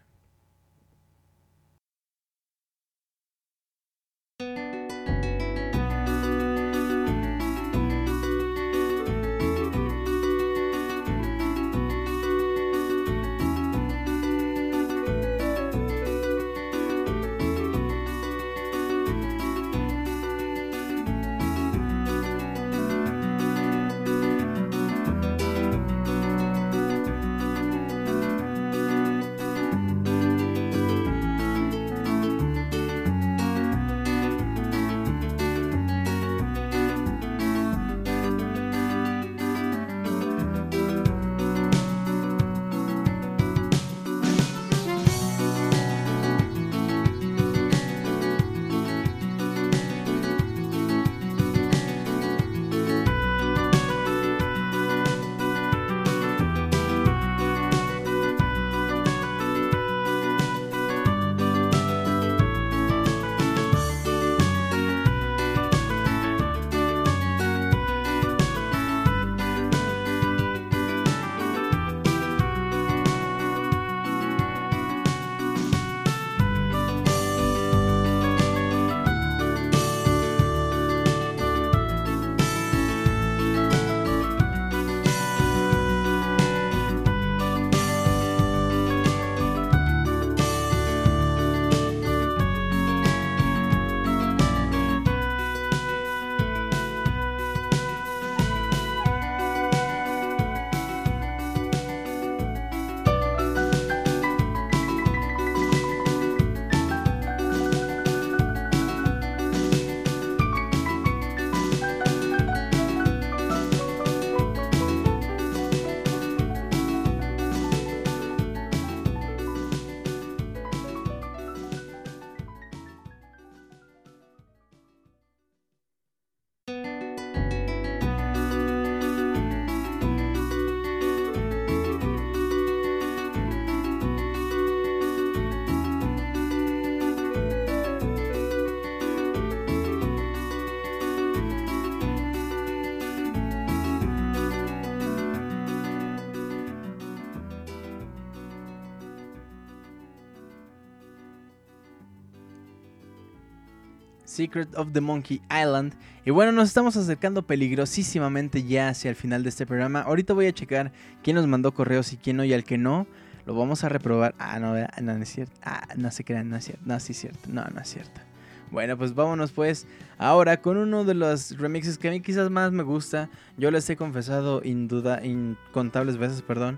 Secret of the Monkey Island. Y bueno, nos estamos acercando peligrosísimamente ya hacia el final de este programa. Ahorita voy a checar quién nos mandó correos y quién no y al que no. Lo vamos a reprobar. Ah, no, no, es cierto. Ah, no se crean, no es cierto. No, sí es cierto. No, no es cierto. Bueno, pues vámonos pues ahora con uno de los remixes que a mí quizás más me gusta. Yo les he confesado incontables veces, perdón.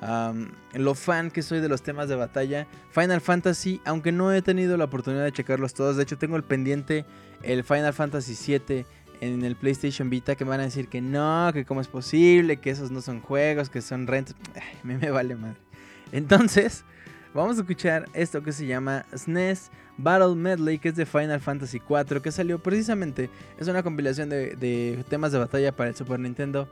Lo fan que soy de los temas de batalla. Final Fantasy, aunque no he tenido la oportunidad de checarlos todos. De hecho, tengo el pendiente el Final Fantasy VII en el PlayStation Vita que me van a decir que no, que cómo es posible, que esos no son juegos, que son rentas. A mí me vale madre. Entonces, vamos a escuchar esto que se llama SNES Battle Medley, que es de Final Fantasy IV, que salió precisamente, es una compilación de, temas de batalla para el Super Nintendo.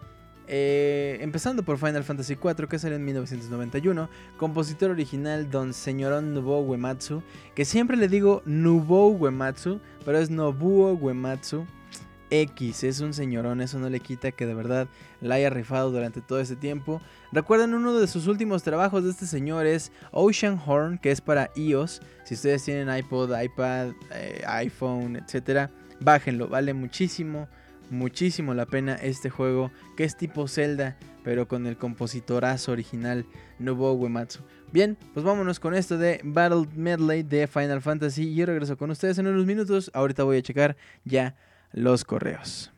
Eh, empezando por Final Fantasy IV, que salió en 1991, compositor original Don Señorón Nobuo Uematsu, que siempre le digo Nobuo Uematsu, pero es Nobuo Uematsu. X es un señorón, eso no le quita que de verdad la haya rifado durante todo ese tiempo. Recuerden uno de sus últimos trabajos de este señor es Ocean Horn, que es para iOS. Si ustedes tienen iPod, iPad, eh, iPhone, etcétera, bájenlo, vale muchísimo, muchísimo la pena este juego que es tipo Zelda, pero con el compositorazo original Nobuo Uematsu. Bien, pues vámonos con esto de Battle Medley de Final Fantasy. Y yo regreso con ustedes en unos minutos. Ahorita voy a checar ya los correos.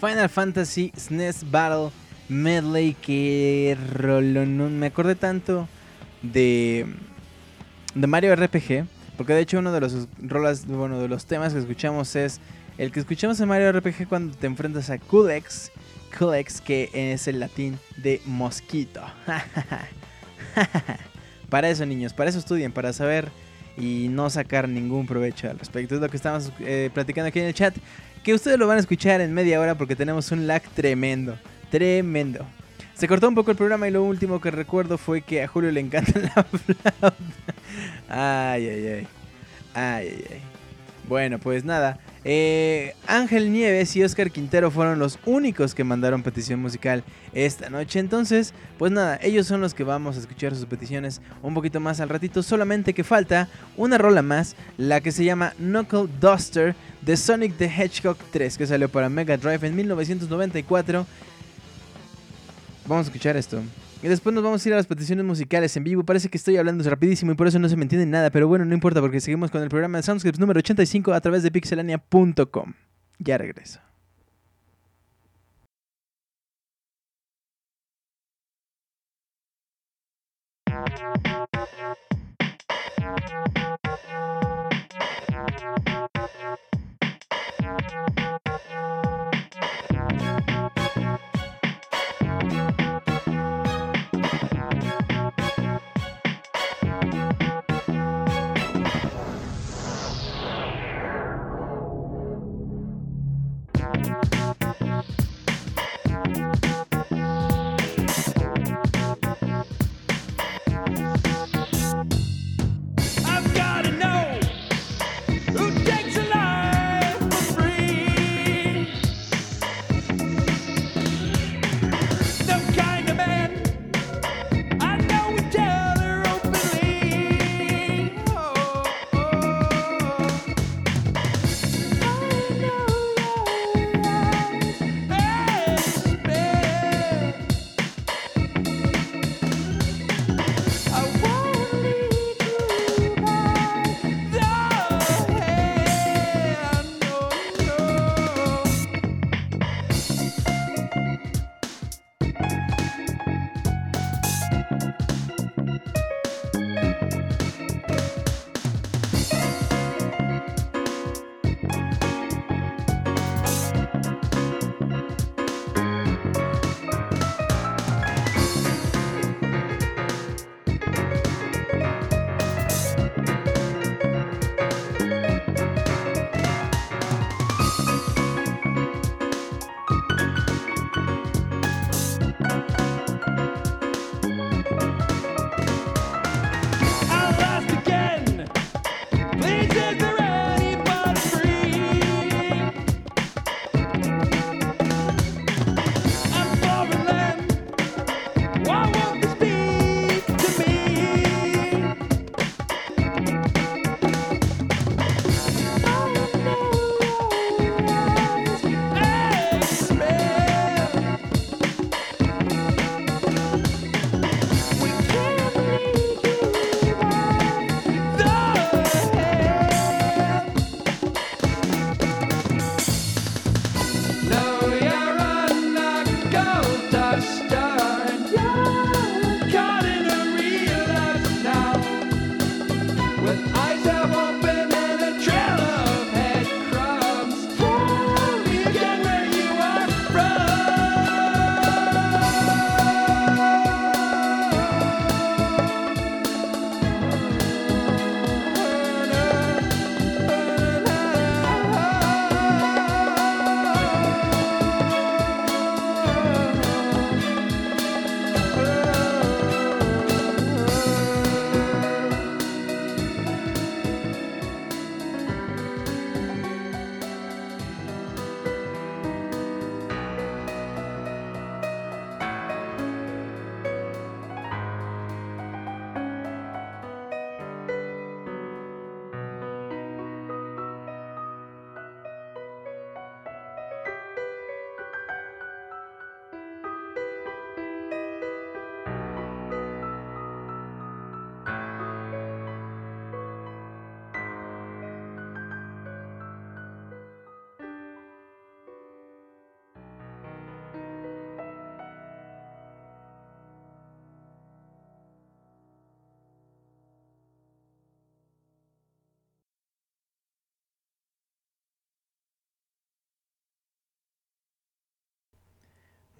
Final Fantasy SNES Battle Medley que rolón, me acordé tanto de de Mario RPG, porque de hecho uno de los rolas, bueno, de los temas que escuchamos es el que escuchamos en Mario RPG cuando te enfrentas a Kulex, Kulex que es el latín de mosquito. [laughs] para eso niños, para eso estudien, para saber y no sacar ningún provecho al respecto. Es lo que estamos eh, platicando aquí en el chat, que ustedes lo van a escuchar en media hora porque tenemos un lag tremendo, tremendo. Se cortó un poco el programa y lo último que recuerdo fue que a Julio le encanta [laughs] la flauta. Ay, ay, ay. Ay, ay, ay. Bueno, pues nada. Eh, Ángel Nieves y Oscar Quintero fueron los únicos que mandaron petición musical esta noche. Entonces, pues nada, ellos son los que vamos a escuchar sus peticiones un poquito más al ratito. Solamente que falta una rola más, la que se llama Knuckle Duster de Sonic the Hedgehog 3, que salió para Mega Drive en 1994. Vamos a escuchar esto. Y después nos vamos a ir a las peticiones musicales en vivo. Parece que estoy hablando rapidísimo y por eso no se me entiende nada. Pero bueno, no importa porque seguimos con el programa de Soundscripts número 85 a través de pixelania.com. Ya regreso.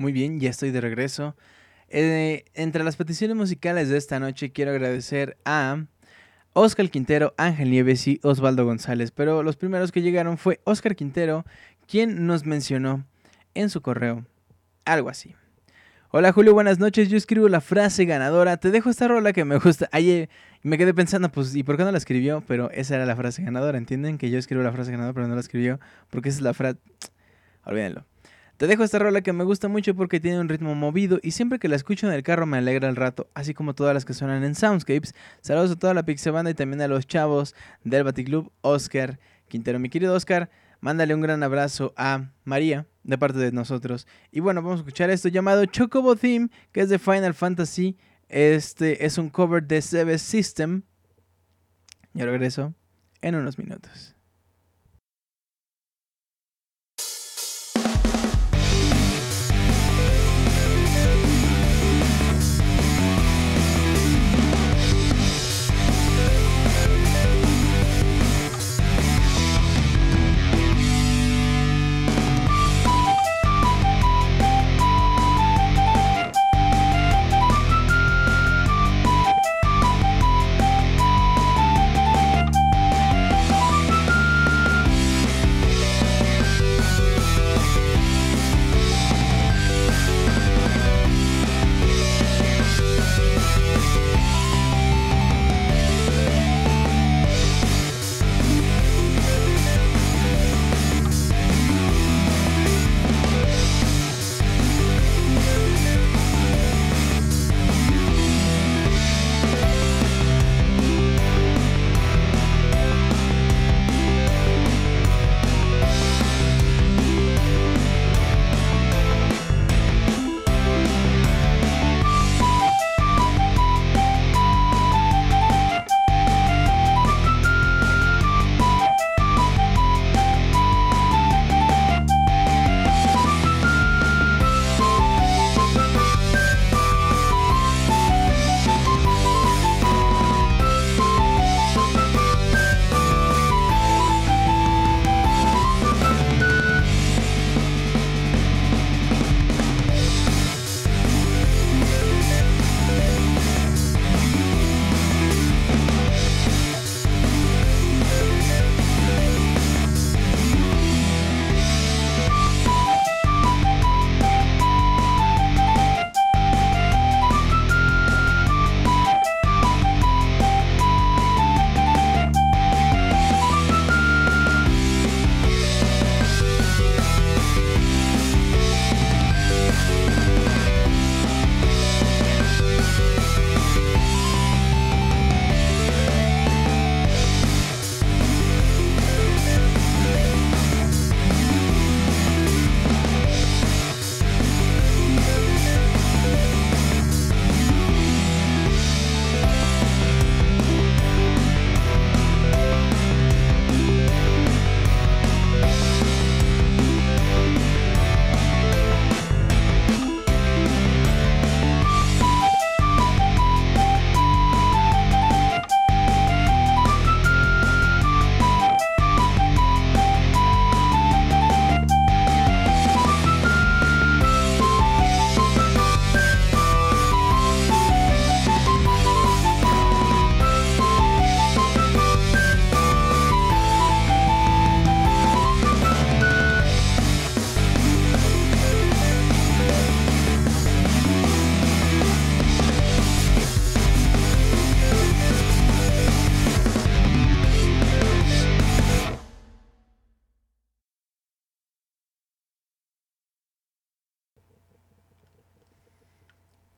Muy bien, ya estoy de regreso. Eh, entre las peticiones musicales de esta noche quiero agradecer a Oscar Quintero, Ángel Nieves y Osvaldo González. Pero los primeros que llegaron fue Oscar Quintero, quien nos mencionó en su correo algo así. Hola Julio, buenas noches. Yo escribo la frase ganadora. Te dejo esta rola que me gusta. Ayer me quedé pensando, pues, ¿y por qué no la escribió? Pero esa era la frase ganadora. ¿Entienden? Que yo escribo la frase ganadora, pero no la escribió. Porque esa es la frase. [tsk] Olvídenlo. Te dejo esta rola que me gusta mucho porque tiene un ritmo movido y siempre que la escucho en el carro me alegra el rato, así como todas las que suenan en Soundscapes. Saludos a toda la Pixebanda y también a los chavos del Baticlub, Oscar Quintero. Mi querido Oscar, mándale un gran abrazo a María de parte de nosotros. Y bueno, vamos a escuchar esto llamado Chocobo Theme, que es de Final Fantasy. Este es un cover de Seven System. Yo regreso en unos minutos.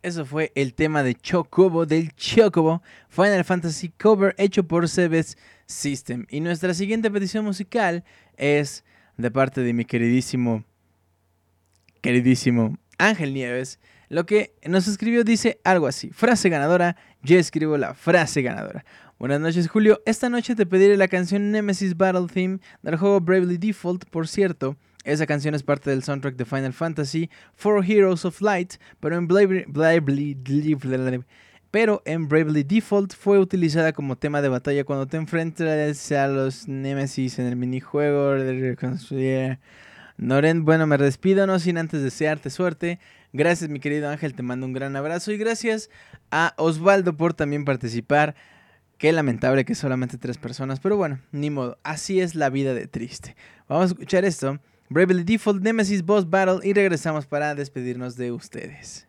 Eso fue el tema de Chocobo del Chocobo Final Fantasy cover hecho por Sebes System. Y nuestra siguiente petición musical es de parte de mi queridísimo, queridísimo Ángel Nieves. Lo que nos escribió dice algo así. Frase ganadora, yo escribo la frase ganadora. Buenas noches Julio, esta noche te pediré la canción Nemesis Battle Theme del juego Bravely Default, por cierto. Esa canción es parte del soundtrack de Final Fantasy For Heroes of Light, pero en Bravely, Default fue utilizada como tema de batalla cuando te enfrentas a los Nemesis en el minijuego de Reconstruir. Noren, bueno, me despido, no sin antes desearte suerte. Gracias, mi querido Ángel, te mando un gran abrazo y gracias a Osvaldo por también participar. Qué lamentable que solamente tres personas, pero bueno, ni modo, así es la vida de triste. Vamos a escuchar esto Bravely Default, Nemesis Boss Battle y regresamos para despedirnos de ustedes.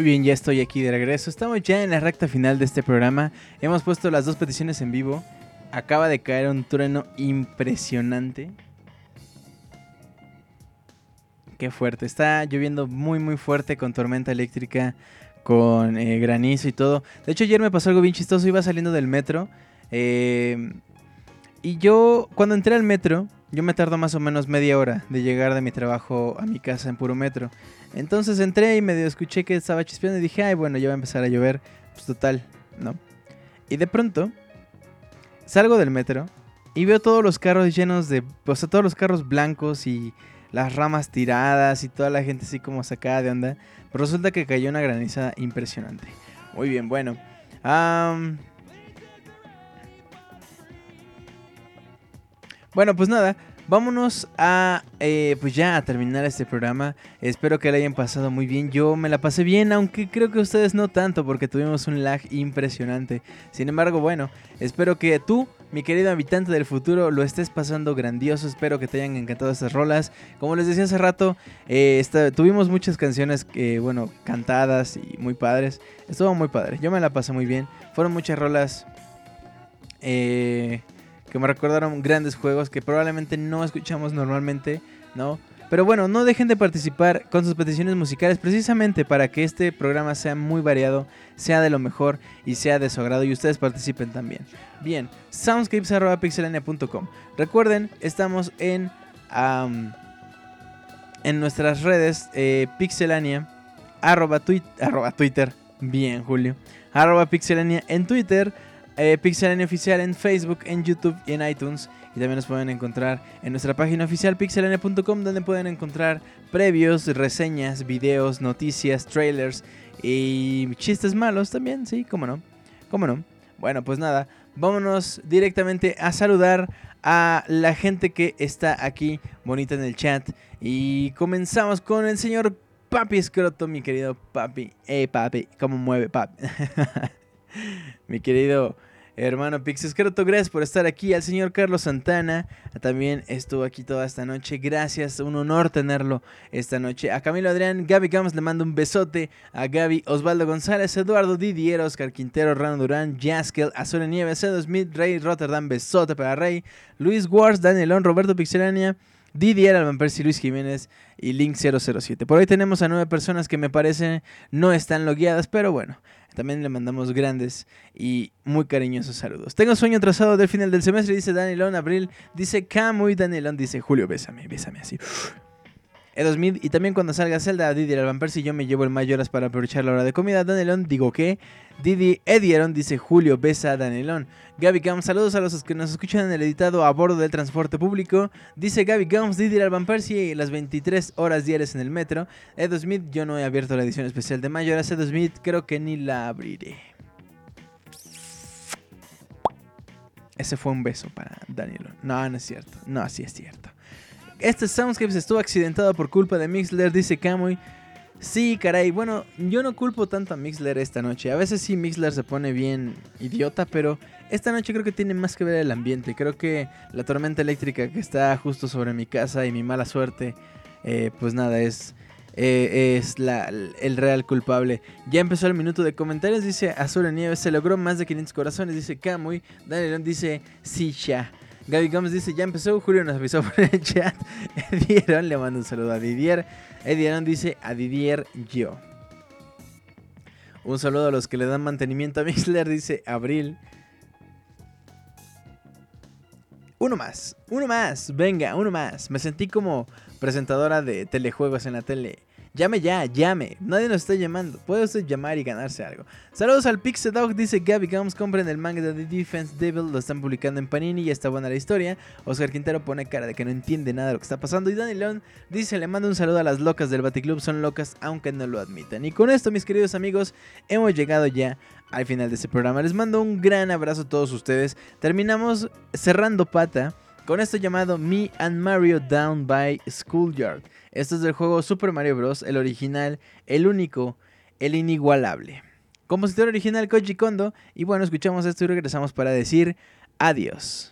Muy bien, ya estoy aquí de regreso. Estamos ya en la recta final de este programa. Hemos puesto las dos peticiones en vivo. Acaba de caer un trueno impresionante. Qué fuerte. Está lloviendo muy muy fuerte con tormenta eléctrica, con eh, granizo y todo. De hecho ayer me pasó algo bien chistoso. Iba saliendo del metro. Eh, y yo cuando entré al metro, yo me tardo más o menos media hora de llegar de mi trabajo a mi casa en puro metro. Entonces entré y medio escuché que estaba chispeando y dije, ay, bueno, ya va a empezar a llover. Pues total, ¿no? Y de pronto, salgo del metro y veo todos los carros llenos de. O sea, todos los carros blancos y las ramas tiradas y toda la gente así como sacada de onda. Pero resulta que cayó una granizada impresionante. Muy bien, bueno. Bueno, pues nada, Vámonos a, eh, pues ya a terminar este programa. Espero que le hayan pasado muy bien. Yo me la pasé bien, aunque creo que ustedes no tanto, porque tuvimos un lag impresionante. Sin embargo, bueno, espero que tú, mi querido habitante del futuro, lo estés pasando grandioso. Espero que te hayan encantado estas rolas. Como les decía hace rato, eh, tuvimos muchas canciones, que, bueno, cantadas y muy padres. Estuvo muy padre. Yo me la pasé muy bien. Fueron muchas rolas. Eh que me recordaron grandes juegos que probablemente no escuchamos normalmente, ¿no? Pero bueno, no dejen de participar con sus peticiones musicales precisamente para que este programa sea muy variado, sea de lo mejor y sea de su agrado y ustedes participen también. Bien, soundscapes.pixelania.com. Recuerden, estamos en, en nuestras redes eh, pixelania, arroba, arroba Twitter, bien Julio, arroba pixelania en Twitter eh, Pixelania Oficial en Facebook, en YouTube y en iTunes. Y también nos pueden encontrar en nuestra página oficial pixelania.com donde pueden encontrar previos, reseñas, videos, noticias, trailers y chistes malos también, sí, cómo no, cómo no. Bueno, pues nada, vámonos directamente a saludar a la gente que está aquí bonita en el chat. Y comenzamos con el señor Papi Escroto, mi querido Papi. Eh, Papi, ¿cómo mueve Papi? [laughs] mi querido hermano Pixescroto, gracias por estar aquí. Al señor Carlos Santana también estuvo aquí toda esta noche. Gracias, un honor tenerlo esta noche. A Camilo Adrián, Gaby Gams le mando un besote. A Gaby, Osvaldo González, Eduardo Didier, Oscar Quintero, Rano Durán, Jaskel, Azure Nieves, Edo Smith, Rey Rotterdam, besote para Rey, Luis Wars, Danielón, Roberto Pixelania. Didier, Alban Percy, Luis Jiménez y Link007. Por hoy tenemos a nueve personas que me parece no están logueadas, pero bueno, también le mandamos grandes y muy cariñosos saludos. Tengo sueño trazado del final del semestre, dice Danielón. Abril dice Camu y Danielón dice Julio, bésame, bésame así. E2000 y también cuando salga Zelda, Didi Alban Percy, yo me llevo el mayoras para aprovechar la hora de comida. Danielón, digo que. Didi Edieron dice Julio, besa a Danielón. Gaby Gams, saludos a los que nos escuchan en el editado a bordo del transporte público. Dice Gaby Gams, Didi Alban Percy, las 23 horas diarias en el metro. Edo Smith, yo no he abierto la edición especial de mayoras. Edo Smith, creo que ni la abriré. Ese fue un beso para Danielón. No, no es cierto. No, sí es cierto. Este Soundscapes estuvo accidentado por culpa de Mixler, dice Kamui. Sí, caray. Bueno, yo no culpo tanto a Mixler esta noche. A veces sí Mixler se pone bien idiota, pero esta noche creo que tiene más que ver el ambiente. Creo que la tormenta eléctrica que está justo sobre mi casa y mi mala suerte, eh, pues nada, es, eh, es la, el real culpable. Ya empezó el minuto de comentarios, dice Azul Nieves, se logró más de 500 corazones, dice Kamui. Daniel dice, ya. Gaby Gómez dice, ya empezó, Julio nos avisó [laughs] por el chat. Edieron, le mando un saludo a Didier. Edieron dice, a Didier yo. Un saludo a los que le dan mantenimiento a Mixler, dice Abril. Uno más, uno más, venga, uno más. Me sentí como presentadora de telejuegos en la tele. Llame ya, llame. Nadie nos está llamando. Puede usted llamar y ganarse algo. Saludos al Pixel Dog. Dice Gabby Gums. Compren el manga de The Defense Devil. Lo están publicando en Panini y está buena la historia. Oscar Quintero pone cara de que no entiende nada de lo que está pasando. Y Dani León dice: Le mando un saludo a las locas del Baticlub. Son locas aunque no lo admitan. Y con esto, mis queridos amigos, hemos llegado ya al final de este programa. Les mando un gran abrazo a todos ustedes. Terminamos cerrando pata con esto llamado Me and Mario Down by Schoolyard. Esto es del juego Super Mario Bros., el original, el único, el inigualable. Compositor original Koji Kondo. Y bueno, escuchamos esto y regresamos para decir adiós.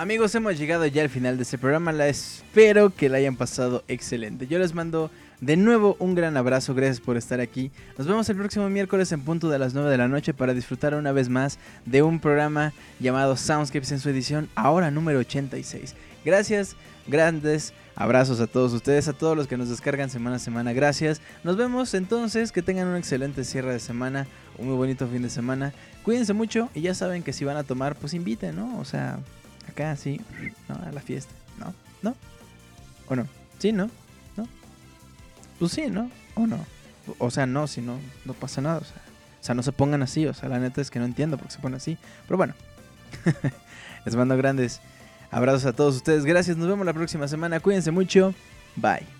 Amigos, hemos llegado ya al final de este programa. La espero que la hayan pasado excelente. Yo les mando de nuevo un gran abrazo. Gracias por estar aquí. Nos vemos el próximo miércoles en punto de las 9 de la noche para disfrutar una vez más de un programa llamado Soundscapes en su edición ahora número 86. Gracias, grandes abrazos a todos ustedes, a todos los que nos descargan semana a semana. Gracias. Nos vemos entonces. Que tengan un excelente cierre de semana, un muy bonito fin de semana. Cuídense mucho y ya saben que si van a tomar, pues inviten, ¿no? O sea, acá, sí, ¿no? A la fiesta, ¿no? ¿No? ¿O no? ¿Sí, no? ¿No? Pues sí, ¿no? ¿O no? O sea, no, si no, no pasa nada. O sea, o sea, no se pongan así. O sea, la neta es que no entiendo por qué se ponen así. Pero bueno, [laughs] les mando grandes abrazos a todos ustedes. Gracias, nos vemos la próxima semana. Cuídense mucho. Bye.